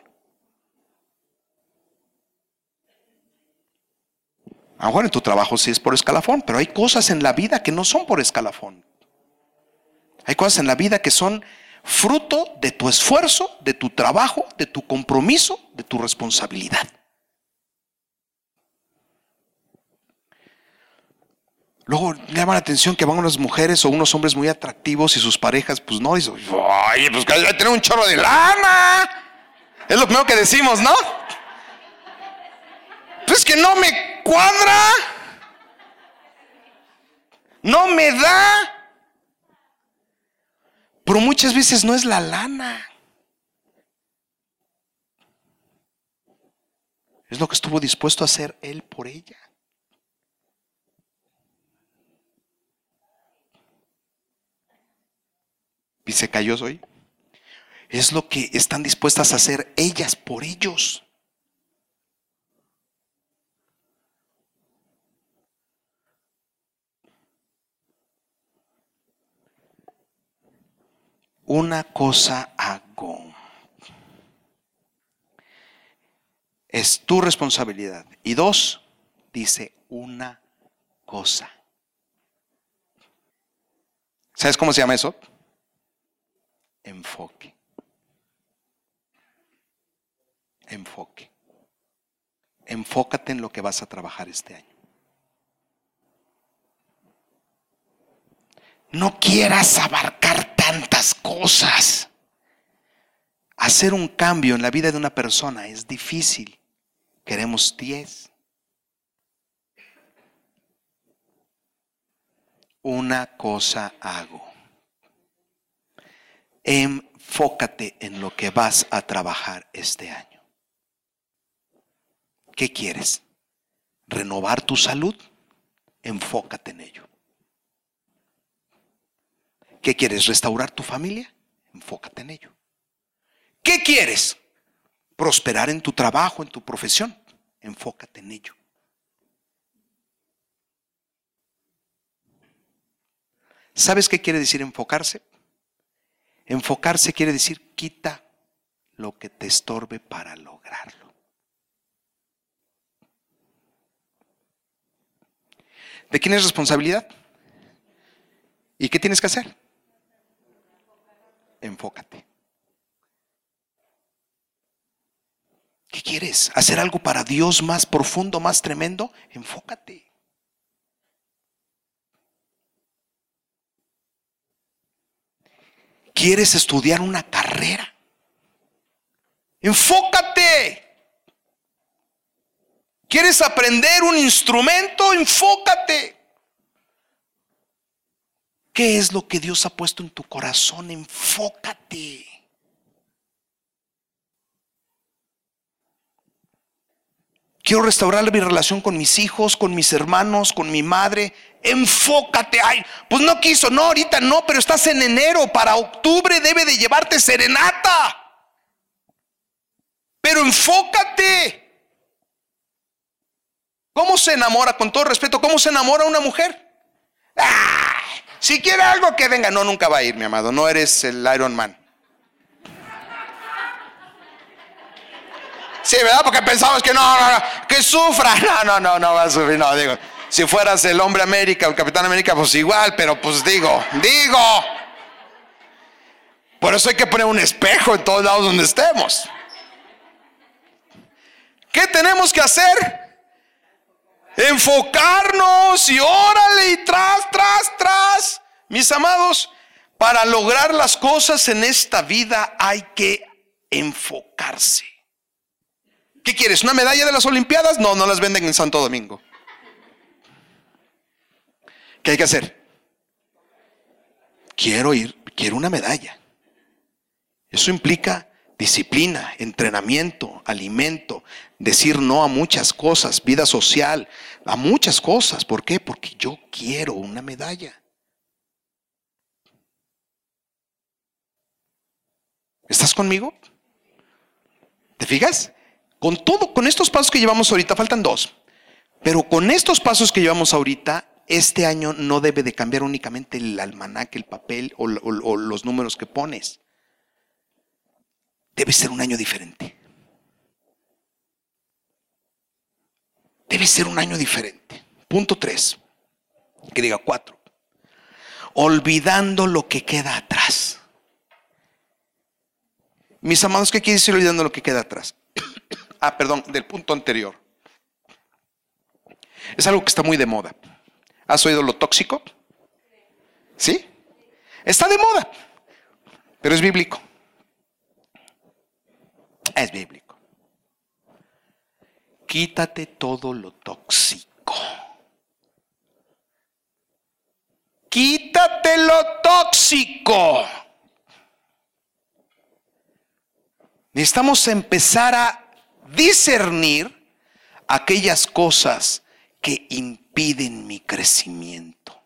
A lo mejor en tu trabajo sí es por escalafón, pero hay cosas en la vida que no son por escalafón. Hay cosas en la vida que son fruto de tu esfuerzo, de tu trabajo, de tu compromiso, de tu responsabilidad. Luego llama la atención que van unas mujeres o unos hombres muy atractivos y sus parejas, pues no, dicen, oye, pues que tener un chorro de lana. Es lo primero que decimos, ¿no? Pues que no me cuadra. No me da. Pero muchas veces no es la lana. Es lo que estuvo dispuesto a hacer él por ella. Y se cayó hoy. Es lo que están dispuestas a hacer ellas por ellos. Una cosa hago. Es tu responsabilidad. Y dos, dice una cosa. ¿Sabes cómo se llama eso? Enfoque. Enfoque. Enfócate en lo que vas a trabajar este año. No quieras abarcar cosas. Hacer un cambio en la vida de una persona es difícil. Queremos 10. Una cosa hago. Enfócate en lo que vas a trabajar este año. ¿Qué quieres? ¿Renovar tu salud? Enfócate en ello. ¿Qué quieres? ¿Restaurar tu familia? Enfócate en ello. ¿Qué quieres? Prosperar en tu trabajo, en tu profesión. Enfócate en ello. ¿Sabes qué quiere decir enfocarse? Enfocarse quiere decir quita lo que te estorbe para lograrlo. ¿De quién es responsabilidad? ¿Y qué tienes que hacer? Enfócate. ¿Qué quieres? ¿Hacer algo para Dios más profundo, más tremendo? Enfócate. ¿Quieres estudiar una carrera? Enfócate. ¿Quieres aprender un instrumento? Enfócate. ¿Qué es lo que Dios ha puesto en tu corazón? Enfócate. Quiero restaurar mi relación con mis hijos, con mis hermanos, con mi madre. Enfócate. Ay, pues no quiso, no, ahorita no, pero estás en enero. Para octubre debe de llevarte serenata. Pero enfócate. ¿Cómo se enamora, con todo respeto, cómo se enamora una mujer? Si quiere algo que venga, no, nunca va a ir, mi amado. No eres el Iron Man. Sí, ¿verdad? Porque pensamos que no, no, que sufra. No, no, no, no va a sufrir. No, digo, si fueras el hombre América o el Capitán América, pues igual, pero pues digo, digo. Por eso hay que poner un espejo en todos lados donde estemos. ¿Qué tenemos que hacer? Enfocarnos y órale y tras, tras, tras. Mis amados, para lograr las cosas en esta vida hay que enfocarse. ¿Qué quieres? ¿Una medalla de las Olimpiadas? No, no las venden en Santo Domingo. ¿Qué hay que hacer? Quiero ir, quiero una medalla. Eso implica disciplina, entrenamiento, alimento, decir no a muchas cosas, vida social, a muchas cosas. ¿Por qué? Porque yo quiero una medalla. ¿Estás conmigo? ¿Te fijas? Con todo, con estos pasos que llevamos ahorita, faltan dos. Pero con estos pasos que llevamos ahorita, este año no debe de cambiar únicamente el almanaque, el papel o, o los números que pones. Debe ser un año diferente. Debe ser un año diferente. Punto tres. Que diga cuatro. Olvidando lo que queda atrás. Mis amados, ¿qué quiere decir olvidando lo que queda atrás? ah, perdón, del punto anterior. Es algo que está muy de moda. ¿Has oído lo tóxico? ¿Sí? Está de moda, pero es bíblico. Es bíblico. Quítate todo lo tóxico. Quítate lo tóxico. Necesitamos empezar a discernir aquellas cosas que impiden mi crecimiento.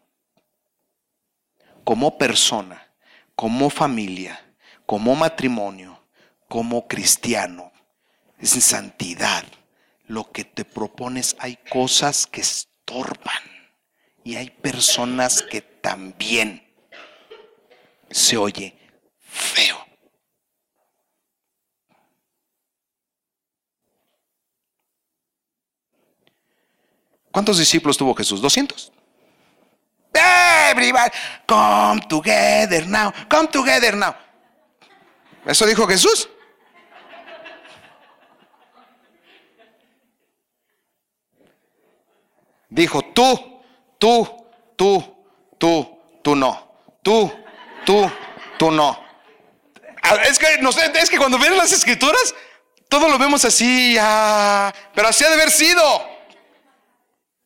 Como persona, como familia, como matrimonio, como cristiano, es en santidad. Lo que te propones, hay cosas que estorban y hay personas que también se oye feo. ¿Cuántos discípulos tuvo Jesús? ¿200? Everybody, come together now, come together now. ¿Eso dijo Jesús? Dijo tú, tú, tú, tú, tú no. Tú, tú, tú no. Es que, no sé, es que cuando ven las escrituras, todo lo vemos así, pero así ha de haber sido.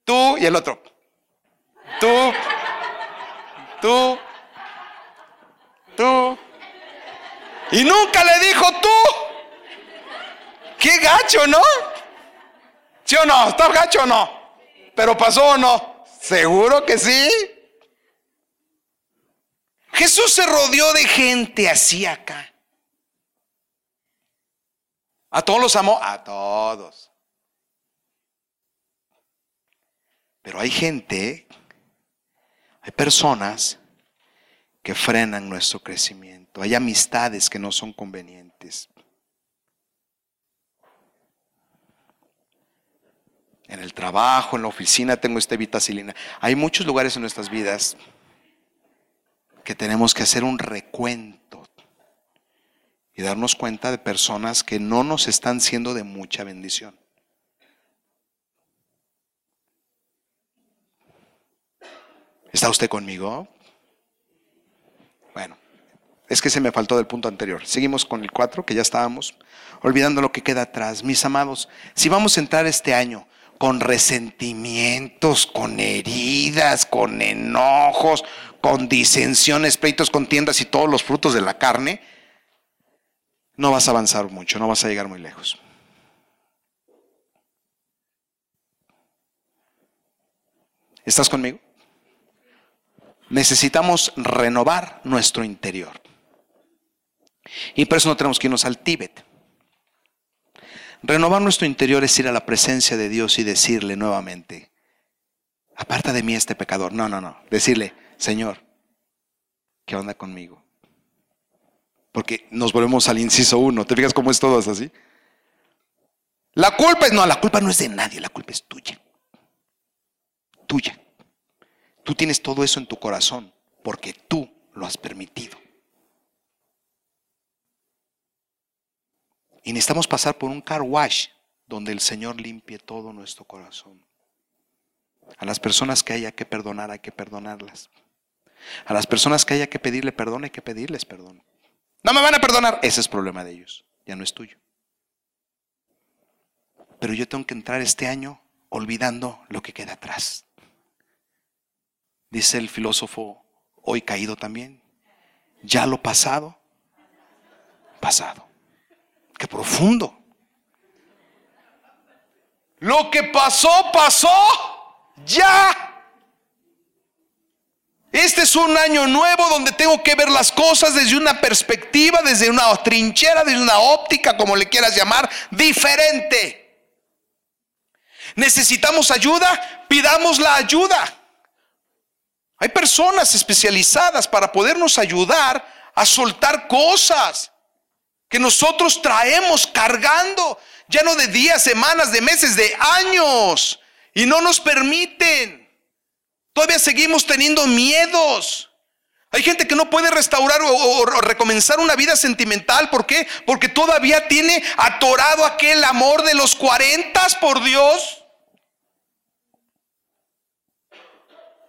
Tú y el otro. Tú, tú, tú. Y nunca le dijo tú. Qué gacho, ¿no? ¿Sí o no? ¿Está gacho o no? ¿Pero pasó o no? Seguro que sí. Jesús se rodeó de gente así acá. ¿A todos los amó? A todos. Pero hay gente, hay personas que frenan nuestro crecimiento. Hay amistades que no son convenientes. En el trabajo, en la oficina tengo esta vitacilina. Hay muchos lugares en nuestras vidas que tenemos que hacer un recuento y darnos cuenta de personas que no nos están siendo de mucha bendición. ¿Está usted conmigo? Bueno, es que se me faltó del punto anterior. Seguimos con el 4, que ya estábamos, olvidando lo que queda atrás. Mis amados, si vamos a entrar este año con resentimientos, con heridas, con enojos, con disensiones, pleitos, contiendas y todos los frutos de la carne, no vas a avanzar mucho, no vas a llegar muy lejos. ¿Estás conmigo? necesitamos renovar nuestro interior. Y por eso no tenemos que irnos al Tíbet. Renovar nuestro interior es ir a la presencia de Dios y decirle nuevamente, aparta de mí este pecador. No, no, no. Decirle, Señor, ¿qué onda conmigo? Porque nos volvemos al inciso uno. ¿Te fijas cómo es todo así? La culpa es, no, la culpa no es de nadie, la culpa es tuya. Tuya. Tú tienes todo eso en tu corazón porque tú lo has permitido. Y necesitamos pasar por un car wash donde el Señor limpie todo nuestro corazón. A las personas que haya que perdonar, hay que perdonarlas. A las personas que haya que pedirle perdón, hay que pedirles perdón. No me van a perdonar. Ese es problema de ellos, ya no es tuyo. Pero yo tengo que entrar este año olvidando lo que queda atrás. Dice el filósofo hoy caído también. Ya lo pasado, pasado. Qué profundo. Lo que pasó, pasó. Ya. Este es un año nuevo donde tengo que ver las cosas desde una perspectiva, desde una trinchera, desde una óptica, como le quieras llamar, diferente. Necesitamos ayuda, pidamos la ayuda. Hay personas especializadas para podernos ayudar a soltar cosas que nosotros traemos cargando, ya no de días, semanas, de meses, de años, y no nos permiten. Todavía seguimos teniendo miedos. Hay gente que no puede restaurar o, recomenzar una vida sentimental. ¿Por qué? Porque todavía tiene atorado aquel amor de los cuarentas por Dios.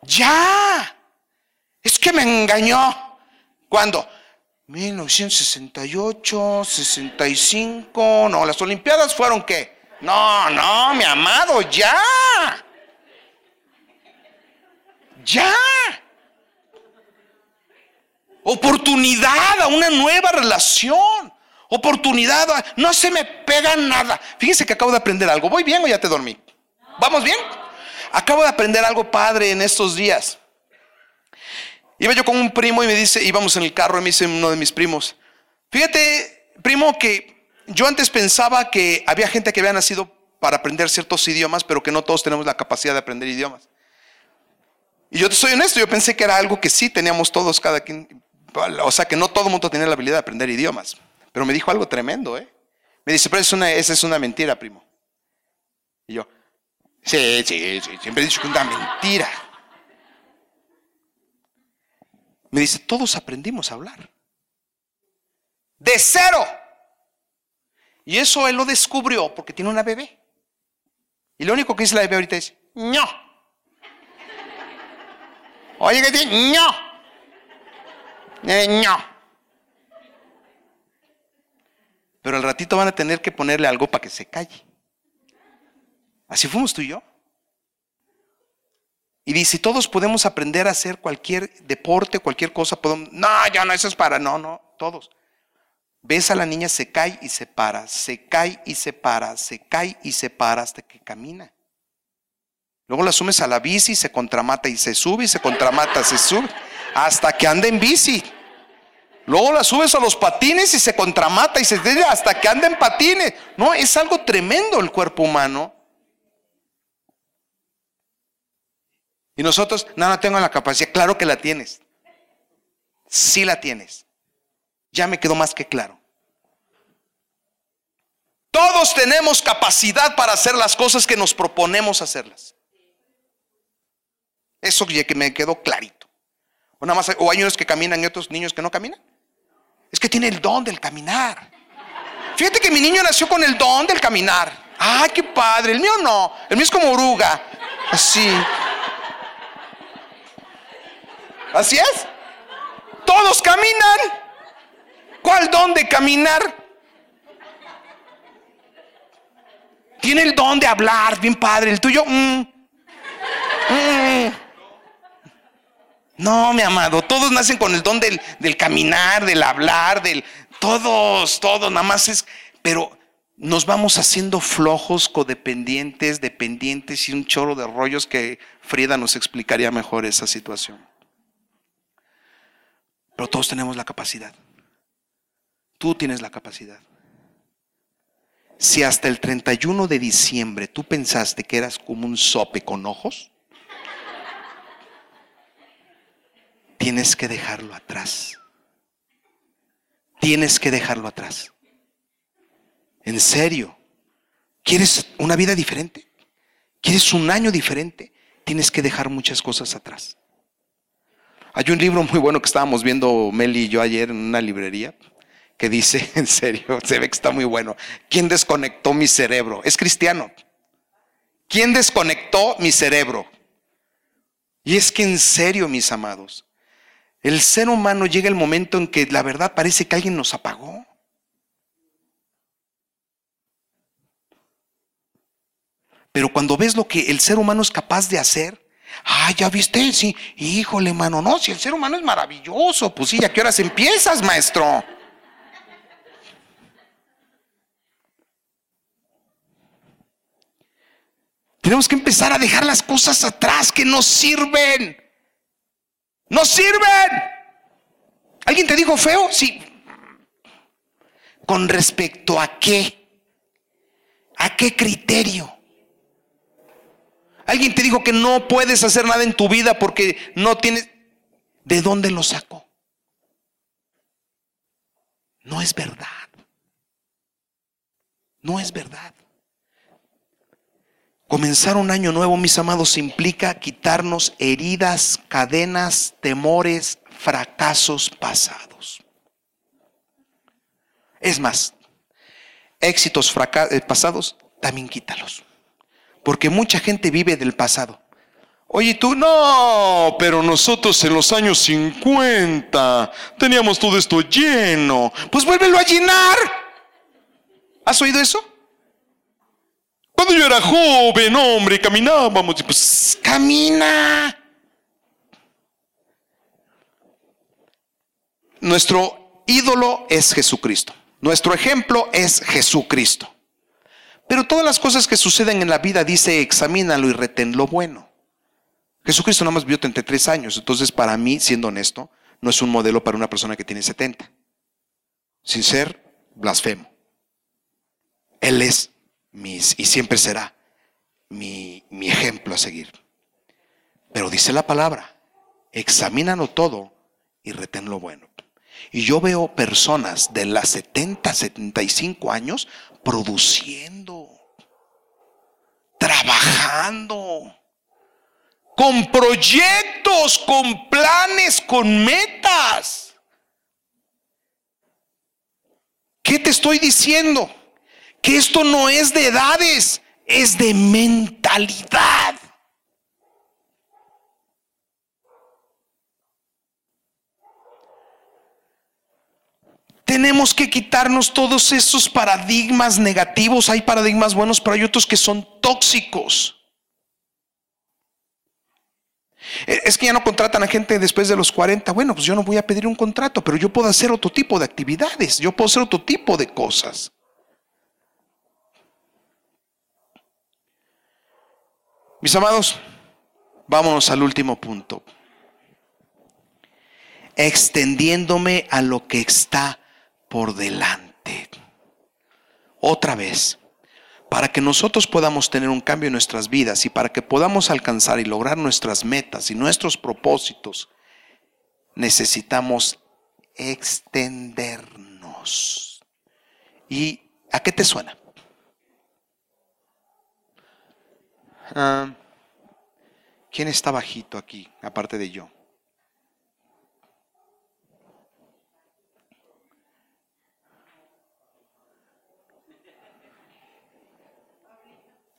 Ya. Es que me engañó. ¿Cuándo? 1968, 65. No, las Olimpiadas fueron qué? No, no, mi amado, ya. Ya. Oportunidad a una nueva relación. Oportunidad. No se me pega nada. Fíjense que acabo de aprender algo. ¿Voy bien o ya te dormí? ¿Vamos bien? Acabo de aprender algo padre en estos días. Iba yo con un primo y me dice, íbamos en el carro y me dice uno de mis primos, fíjate, primo, que yo antes pensaba que había gente que había nacido para aprender ciertos idiomas, pero que no todos tenemos la capacidad de aprender idiomas. Y yo te soy honesto, yo pensé que era algo que sí teníamos todos, cada quien. O sea que no todo el mundo tiene la habilidad de aprender idiomas. Pero me dijo algo tremendo, ¿eh? Me dice, pero una, esa es una mentira, primo. Y yo, sí, sí, sí, siempre he dicho que es una mentira. Me dice, todos aprendimos a hablar. De cero. Y eso él lo descubrió porque tiene una bebé. Y lo único que dice la bebé ahorita es, no. Oye, ¿qué tiene? No. Eh, no. Pero al ratito van a tener que ponerle algo para que se calle. Así fuimos tú y yo. Y dice, todos podemos aprender a hacer cualquier deporte, cualquier cosa. Podemos, no, ya no, eso es para, no, no, todos. Ves a la niña, se cae y se para, se cae y se para, se cae y se para hasta que camina. Luego la sumes a la bici, se contramata y se sube y se contramata, se sube, hasta que anda en bici. Luego la subes a los patines y se contramata y se hasta que anda en patines. No, es algo tremendo el cuerpo humano. Y nosotros, no, no tengo la capacidad. Claro que la tienes. Sí la tienes. Ya me quedó más que claro. Todos tenemos capacidad para hacer las cosas que nos proponemos hacerlas. Eso que me quedó clarito. Nada más, o hay unos que caminan y otros niños que no caminan. Es que tiene el don del caminar. Fíjate que mi niño nació con el don del caminar. ¡Ay, qué padre! El mío no. El mío es como oruga. Así. Así es. Todos caminan. ¿Cuál don de caminar? Tiene el don de hablar, bien padre. El tuyo, mm. Mm. No, mi amado, todos nacen con el don del, del caminar, del hablar, del... Todos, todos, nada más es... Pero nos vamos haciendo flojos, codependientes, dependientes y un chorro de rollos que Frida nos explicaría mejor esa situación. Pero todos tenemos la capacidad. Tú tienes la capacidad. Si hasta el 31 de diciembre tú pensaste que eras como un sope con ojos, tienes que dejarlo atrás. Tienes que dejarlo atrás. En serio. ¿Quieres una vida diferente? ¿Quieres un año diferente? Tienes que dejar muchas cosas atrás. Hay un libro muy bueno que estábamos viendo Meli y yo ayer en una librería que dice, en serio, se ve que está muy bueno. ¿Quién desconectó mi cerebro? Es cristiano. ¿Quién desconectó mi cerebro? Y es que en serio, mis amados, el ser humano llega el momento en que la verdad parece que alguien nos apagó. Pero cuando ves lo que el ser humano es capaz de hacer, ah, ya viste, sí, híjole, mano, no, si el ser humano es maravilloso, pues sí, ¿a qué horas empiezas, maestro? Tenemos que empezar a dejar las cosas atrás que nos sirven. No sirven. ¿Alguien te dijo feo? Sí. ¿Con respecto a qué? ¿A qué criterio? ¿Alguien te dijo que no puedes hacer nada en tu vida porque no tienes... ¿De dónde lo sacó? No es verdad. No es verdad. Comenzar un año nuevo, mis amados, implica quitarnos heridas, cadenas, temores, fracasos pasados. Es más, éxitos eh, pasados, también quítalos. Porque mucha gente vive del pasado. Oye, tú no, pero nosotros en los años 50 teníamos todo esto lleno. Pues vuélvelo a llenar. ¿Has oído eso? Cuando yo era joven, hombre, caminábamos pues camina. Nuestro ídolo es Jesucristo. Nuestro ejemplo es Jesucristo. Pero todas las cosas que suceden en la vida dice examínalo y retén lo bueno. Jesucristo nada más vivió 33 años, entonces para mí, siendo honesto, no es un modelo para una persona que tiene 70. Sin ser blasfemo. Él es y siempre será mi, mi ejemplo a seguir. Pero dice la palabra, examínalo todo y retén lo bueno. Y yo veo personas de las 70, 75 años produciendo, trabajando, con proyectos, con planes, con metas. ¿Qué te estoy diciendo? Que esto no es de edades, es de mentalidad. Tenemos que quitarnos todos esos paradigmas negativos. Hay paradigmas buenos, pero hay otros que son tóxicos. E, es que ya no contratan a gente después de los 40. Bueno, pues yo no voy a pedir un contrato, pero yo puedo hacer otro tipo de actividades. Yo puedo hacer otro tipo de cosas. Mis amados, vámonos al último punto. Extendiéndome a lo que está por delante. Otra vez, para que nosotros podamos tener un cambio en nuestras vidas y para que podamos alcanzar y lograr nuestras metas y nuestros propósitos, necesitamos extendernos. ¿Y a qué te suena? Ah, ¿Quién está bajito aquí, aparte de yo?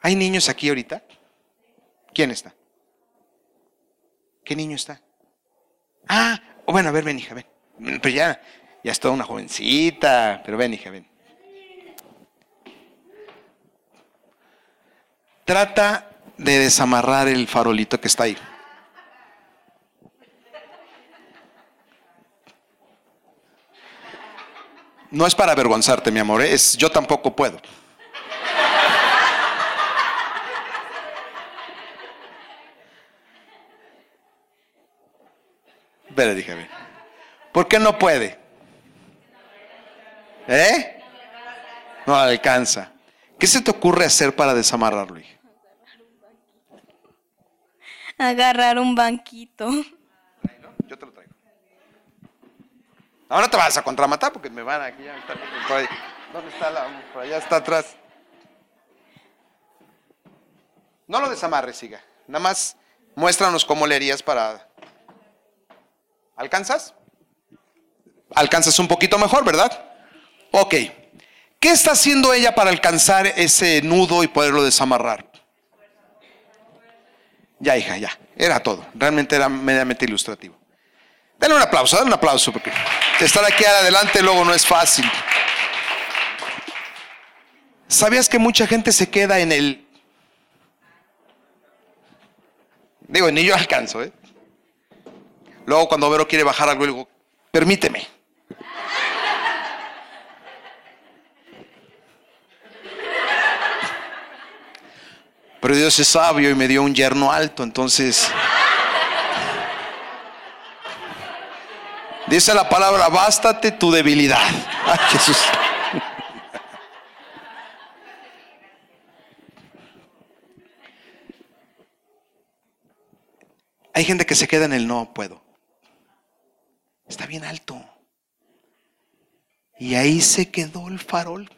¿Hay niños aquí ahorita? ¿Quién está? ¿Qué niño está? Ah, bueno, a ver, ven, hija, ven. Pero ya, ya es toda una jovencita, pero ven, hija, ven. Trata de desamarrar el farolito que está ahí. No es para avergonzarte, mi amor, ¿eh? es yo tampoco puedo. Pero dije, ¿por qué no puede? ¿Eh? No alcanza. ¿Qué se te ocurre hacer para desamarrarlo, hija? Agarrar un banquito. Yo te lo traigo. Ahora no te vas a contramatar porque me van aquí. Ya está, por ahí. ¿Dónde está la? Por allá está atrás. No lo desamarres, siga. Nada más muéstranos cómo le harías para ¿Alcanzas? Alcanzas un poquito mejor, ¿verdad? Ok. ¿Qué está haciendo ella para alcanzar ese nudo y poderlo desamarrar? Ya, hija, ya. Era todo. Realmente era mediamente ilustrativo. Dale un aplauso, dale un aplauso, porque estar aquí adelante luego no es fácil. ¿Sabías que mucha gente se queda en el... Digo, ni yo alcanzo, ¿eh? Luego cuando Vero quiere bajar algo, digo, permíteme. Pero Dios es sabio y me dio un yerno alto, entonces... Dice la palabra, bástate tu debilidad. Ay, Jesús. Hay gente que se queda en el no puedo. Está bien alto. Y ahí se quedó el farol.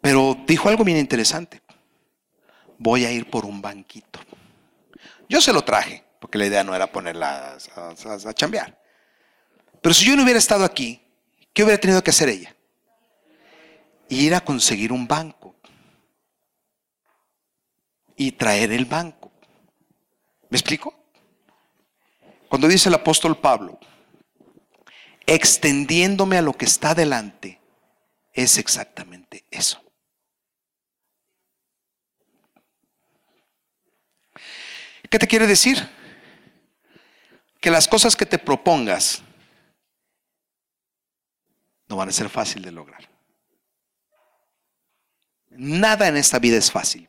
Pero dijo algo bien interesante. Voy a ir por un banquito. Yo se lo traje, porque la idea no era ponerla a, chambear. Pero si yo no hubiera estado aquí, ¿qué hubiera tenido que hacer ella? Ir a conseguir un banco. Y traer el banco. ¿Me explico? Cuando dice el apóstol Pablo, extendiéndome a lo que está delante, es exactamente eso. ¿Qué te quiere decir? Que las cosas que te propongas no van a ser fácil de lograr. Nada en esta vida es fácil.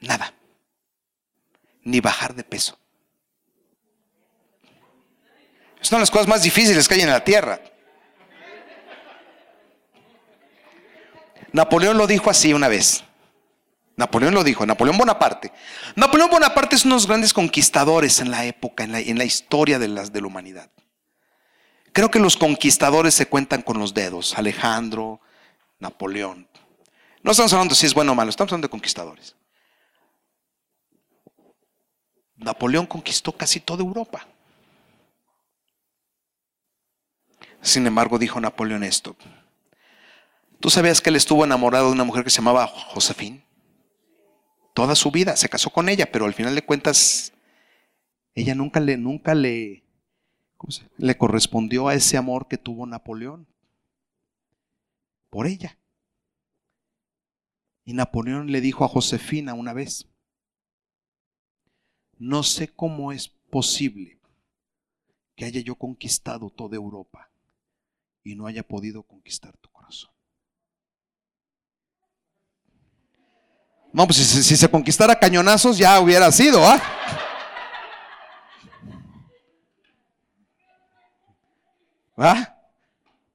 Nada. Ni bajar de peso. Son las cosas más difíciles que hay en la tierra. Napoleón lo dijo así una vez. Napoleón lo dijo, Napoleón Bonaparte. Napoleón Bonaparte es uno de los grandes conquistadores en la época, en la, en la historia de, las, de la humanidad. Creo que los conquistadores se cuentan con los dedos. Alejandro, Napoleón. No estamos hablando si es bueno o malo, estamos hablando de conquistadores. Napoleón conquistó casi toda Europa. Sin embargo, dijo Napoleón esto. ¿Tú sabías que él estuvo enamorado de una mujer que se llamaba Josefín? Toda su vida se casó con ella, pero al final de cuentas ella nunca le nunca le le correspondió a ese amor que tuvo Napoleón por ella. Y Napoleón le dijo a Josefina una vez, no sé cómo es posible que haya yo conquistado toda Europa y no haya podido conquistar tu corazón. No, pues si, se conquistara cañonazos ya hubiera sido, ¿ah? ¿Ah?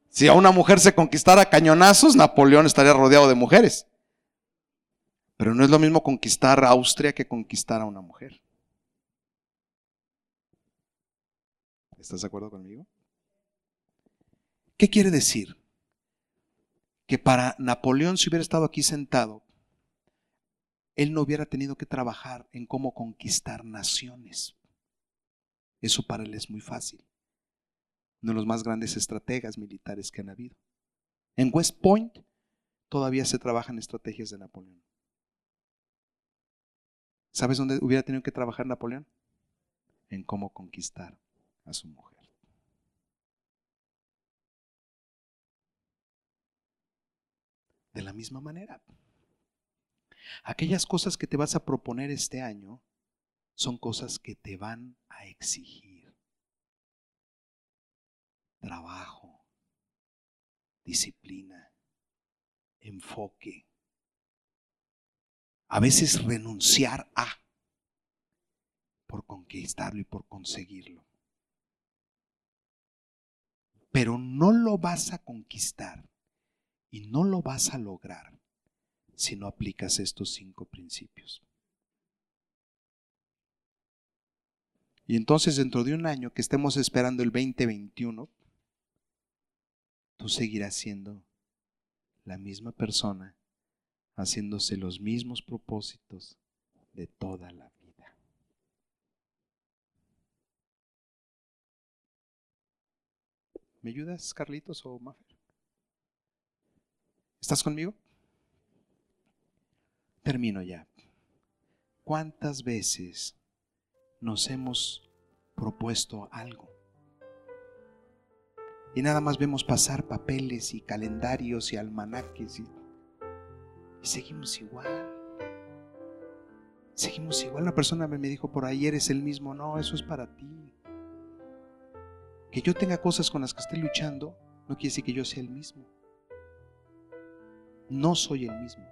Si a una mujer se conquistara cañonazos, Napoleón estaría rodeado de mujeres. Pero no es lo mismo conquistar a Austria que conquistar a una mujer. ¿Estás de acuerdo conmigo? ¿Qué quiere decir? Que para Napoleón, si hubiera estado aquí sentado, él no hubiera tenido que trabajar en cómo conquistar naciones. Eso para él es muy fácil. Uno de los más grandes estrategas militares que han habido. En West Point todavía se trabajan estrategias de Napoleón. ¿Sabes dónde hubiera tenido que trabajar Napoleón? En cómo conquistar a su mujer. De la misma manera, aquellas cosas que te vas a proponer este año son cosas que te van a exigir trabajo, disciplina, enfoque. A veces renunciar a por conquistarlo y por conseguirlo. Pero no lo vas a conquistar y no lo vas a lograr si no aplicas estos cinco principios. Y entonces dentro de un año que estemos esperando el 2021, tú seguirás siendo la misma persona, haciéndose los mismos propósitos de toda la vida. ¿Me ayudas, Carlitos o Mafer? ¿Estás conmigo? Termino ya. ¿Cuántas veces nos hemos propuesto algo? Y nada más vemos pasar papeles y calendarios y almanaques y, seguimos igual. Seguimos igual. Una persona me dijo por ahí, eres el mismo. No, eso es para ti. Que yo tenga cosas con las que esté luchando no quiere decir que yo sea el mismo no soy el mismo.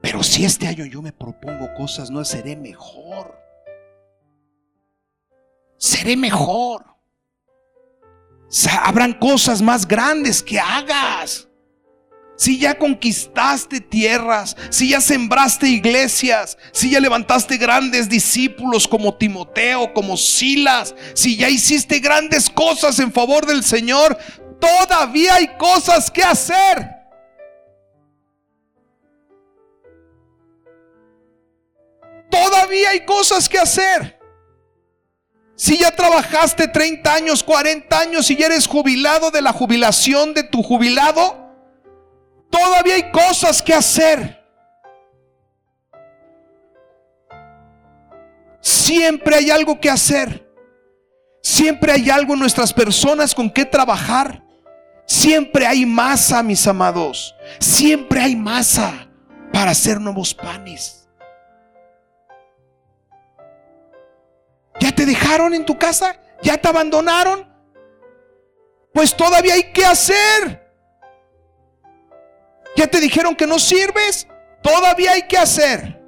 Pero si este año yo me propongo cosas, no seré mejor. Seré mejor. Habrán cosas más grandes que hagas. Si ya conquistaste tierras, si ya sembraste iglesias, si ya levantaste grandes discípulos como Timoteo, como Silas, si ya hiciste grandes cosas en favor del Señor, todavía hay cosas que hacer. Todavía hay cosas que hacer. Si ya trabajaste 30 años, 40 años y ya eres jubilado de la jubilación de tu jubilado, todavía hay cosas que hacer. Siempre hay algo que hacer. Siempre hay algo en nuestras personas con que trabajar. Siempre hay masa, mis amados. Siempre hay masa para hacer nuevos panes. ¿Ya te dejaron en tu casa? ¿Ya te abandonaron? Pues todavía hay que hacer. ¿Ya te dijeron que no sirves? Todavía hay que hacer.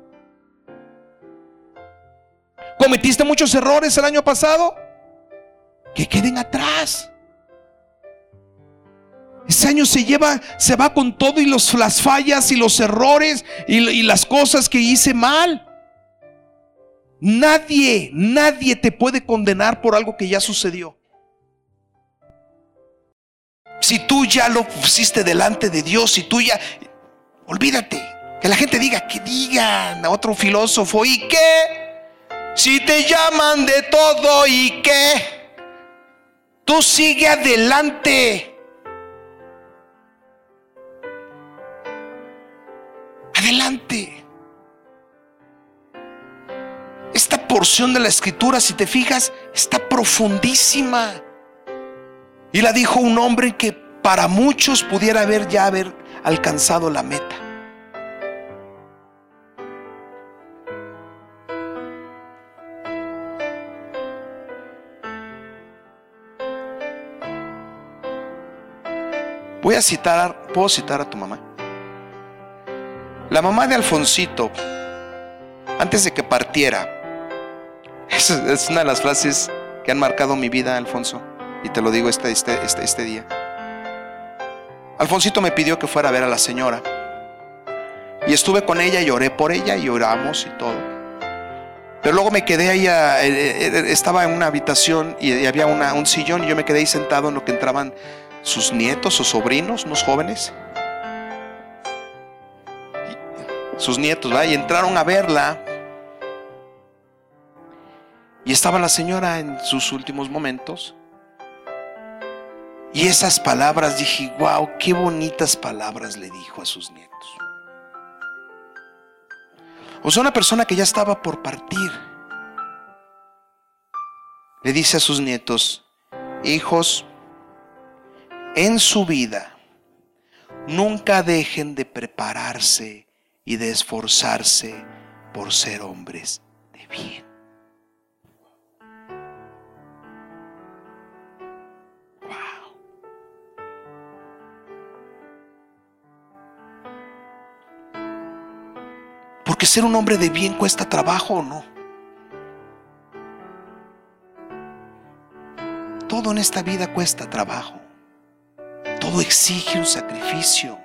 ¿Cometiste muchos errores el año pasado? Que queden atrás. Ese año se lleva, se va con todo y los, las fallas y los errores y, las cosas que hice mal. Nadie, nadie te puede condenar por algo que ya sucedió. Si tú ya lo pusiste delante de Dios, si tú ya, olvídate, que la gente diga, que digan a otro filósofo, ¿y qué? Si te llaman de todo, ¿y qué? Tú sigue adelante. Adelante. Esta porción de la escritura, si te fijas, está profundísima. Y la dijo un hombre que para muchos pudiera haber ya haber alcanzado la meta. Voy a citar, ¿puedo citar a tu mamá? La mamá de Alfonsito, antes de que partiera, es, una de las frases que han marcado mi vida, Alfonso. Y te lo digo este, este, este, este día. Alfonsito me pidió que fuera a ver a la señora. Y estuve con ella y oré por ella y oramos y todo. Pero luego me quedé ahí, eh, eh, estaba en una habitación y había un sillón y yo me quedé ahí sentado en lo que entraban sus nietos o sobrinos, unos jóvenes. Sus nietos, Y entraron a verla y estaba la señora en sus últimos momentos. Y esas palabras dije, wow, qué bonitas palabras le dijo a sus nietos. O sea, una persona que ya estaba por partir. Le dice a sus nietos, hijos, en su vida, nunca dejen de prepararse y de esforzarse por ser hombres de bien. Porque ser un hombre de bien cuesta trabajo o no. Todo en esta vida cuesta trabajo. Todo exige un sacrificio.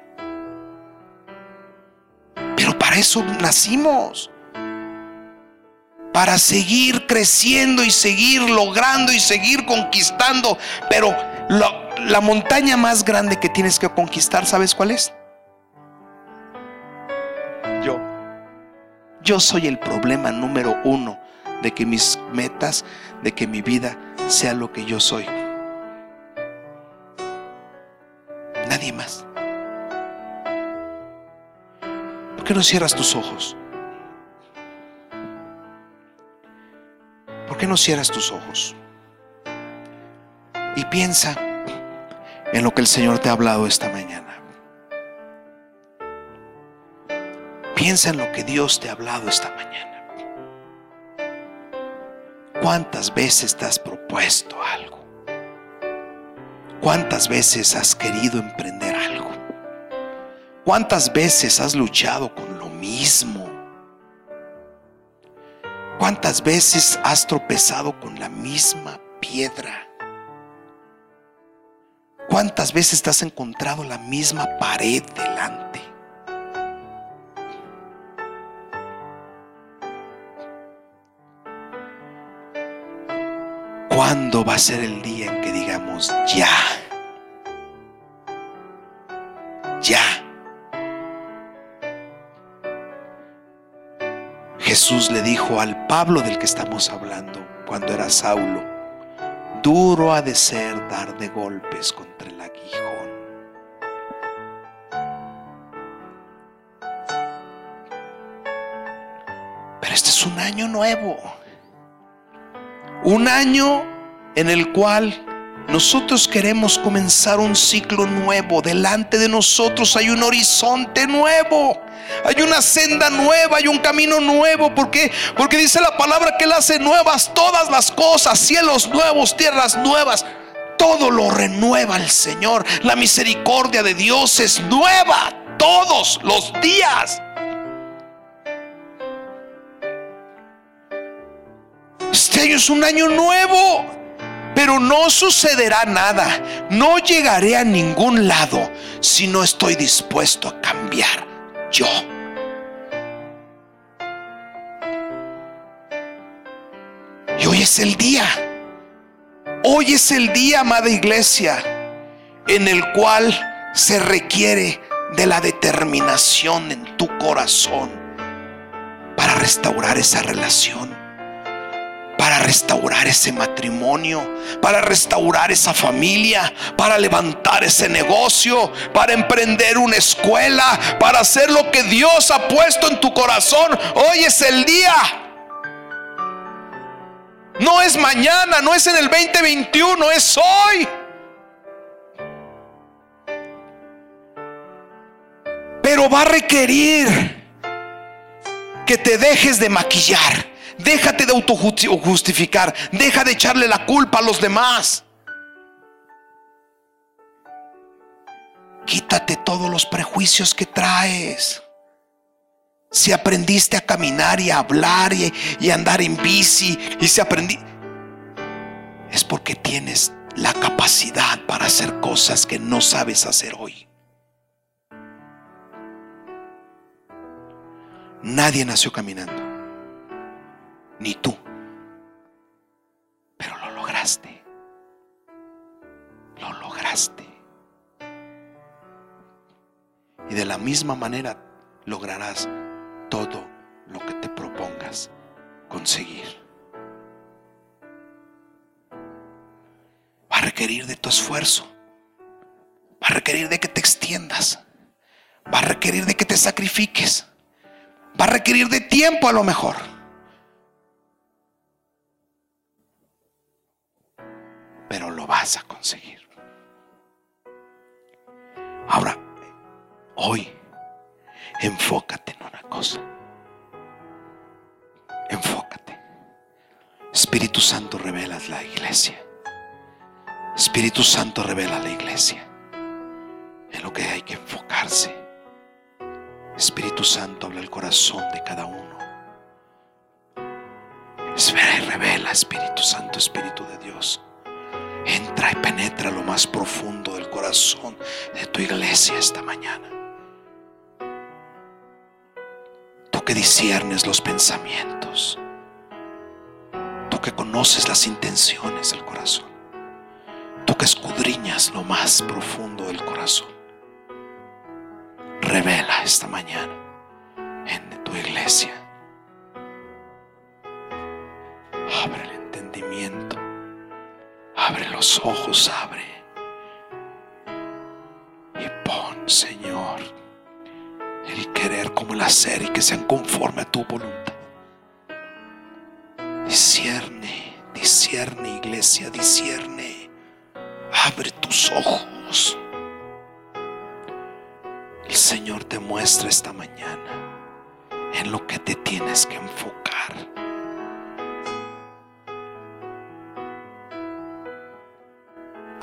Eso nacimos. Para seguir creciendo y seguir logrando y seguir conquistando. Pero la montaña más grande que tienes que conquistar, ¿sabes cuál es? Yo soy el problema número uno de que mis metas, de que mi vida sea lo que yo soy. Nadie más. Qué no cierras tus ojos? ¿Por qué no cierras tus ojos? Y piensa en lo que el Señor te ha hablado esta mañana. Piensa en lo que Dios te ha hablado esta mañana. ¿Cuántas veces te has propuesto algo? ¿Cuántas veces has querido emprender algo? ¿Cuántas veces has luchado con lo mismo? ¿Cuántas veces has tropezado con la misma piedra? ¿Cuántas veces te has encontrado la misma pared delante? ¿Cuándo va a ser el día en que digamos ya? Ya. Jesús le dijo al Pablo del que estamos hablando cuando era Saulo, duro ha de ser dar de golpes contra el aguijón. Pero este es un año nuevo. Un año en el cual nosotros queremos comenzar un ciclo nuevo. Delante de nosotros hay un horizonte nuevo. Hay una senda nueva, hay un camino nuevo. ¿Por qué? Porque dice la palabra que Él hace nuevas todas las cosas, cielos nuevos, tierras nuevas. Todo lo renueva el Señor. La misericordia de Dios es nueva todos los días. Este año es un año nuevo. Pero no sucederá nada. No llegaré a ningún lado si no estoy dispuesto a cambiar yo. Y hoy es el día. Hoy es el día, amada iglesia, en el cual se requiere de la determinación en tu corazón para restaurar esa relación, para restaurar ese matrimonio, para restaurar esa familia, para levantar ese negocio, para emprender una escuela, para hacer lo que Dios ha puesto en tu corazón. Hoy es el día. No es mañana, no es en el 2021, es hoy. Pero va a requerir que te dejes de maquillar. Déjate de autojustificar. Deja de echarle la culpa a los demás. Quítate todos los prejuicios que traes. Si aprendiste a caminar y a hablar y, y andar en bici y si aprendí, es porque tienes la capacidad para hacer cosas que no sabes hacer hoy. Nadie nació caminando, ni tú, pero lo lograste. Lo lograste. Y de la misma manera lograrás todo lo que te propongas conseguir. Va a requerir de tu esfuerzo. Va a requerir de que te extiendas. Va a requerir de que te sacrifiques. Va a requerir de tiempo a lo mejor. Vas a conseguir. Ahora, hoy, enfócate en una cosa. Enfócate. Espíritu Santo revela la iglesia. Espíritu Santo revela la iglesia. En lo que hay que enfocarse. Espíritu Santo habla el corazón de cada uno. Espera y revela, Espíritu Santo, Espíritu de Dios. Entra y penetra lo más profundo del corazón de tu iglesia esta mañana. Tú que disiernes los pensamientos. Tú que conoces las intenciones del corazón. Tú que escudriñas lo más profundo del corazón revela esta mañana en tu iglesia. Abre los ojos, abre. Y pon, Señor, el querer como el hacer y que sean conforme a tu voluntad. Discierne, discierne, iglesia, discierne. Abre tus ojos. El Señor te muestra esta mañana en lo que te tienes que enfocar.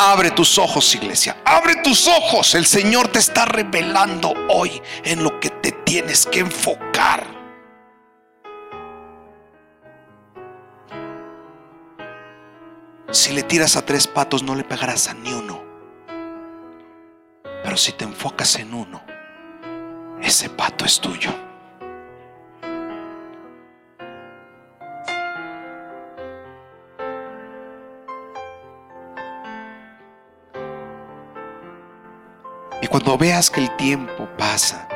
Abre tus ojos, iglesia. Abre tus ojos. El Señor te está revelando hoy en lo que te tienes que enfocar. Si le tiras a tres patos no le pegarás a ni uno. Pero si te enfocas en uno, ese pato es tuyo. Cuando veas que el tiempo pasa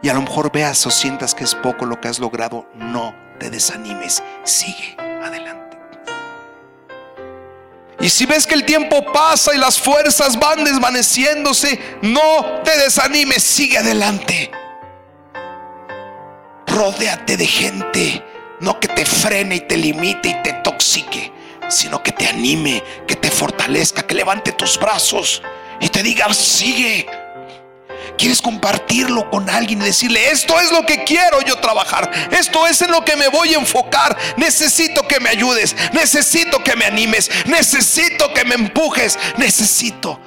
y a lo mejor veas o sientas que es poco lo que has logrado, no te desanimes, sigue adelante. Y si ves que el tiempo pasa y las fuerzas van desvaneciéndose, no te desanimes, sigue adelante. Rodéate de gente, no que te frene y te limite y te toxique, sino que te anime, que te fortalezca, que levante tus brazos y te diga, sigue. Quieres compartirlo con alguien y decirle, esto es lo que quiero yo trabajar, esto es en lo que me voy a enfocar, necesito que me ayudes, necesito que me animes, necesito que me empujes, necesito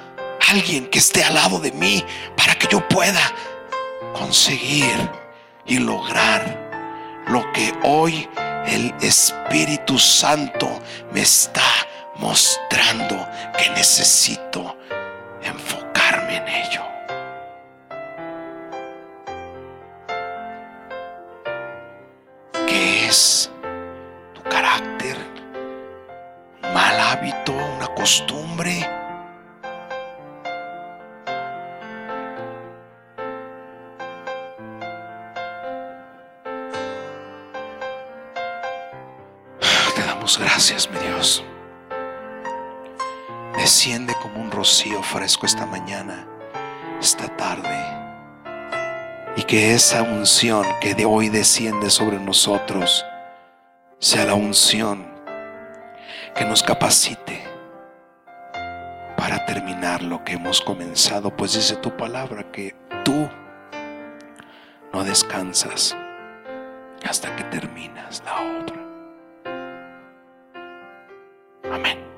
alguien que esté al lado de mí para que yo pueda conseguir y lograr lo que hoy el Espíritu Santo me está mostrando que necesito costumbre? Te damos gracias, mi Dios. Desciende como un rocío fresco esta mañana, esta tarde. Y que esa unción que de hoy desciende sobre nosotros sea la unción que nos capacite para terminar lo que hemos comenzado, pues dice tu palabra que tú no descansas hasta que terminas la obra. Amén.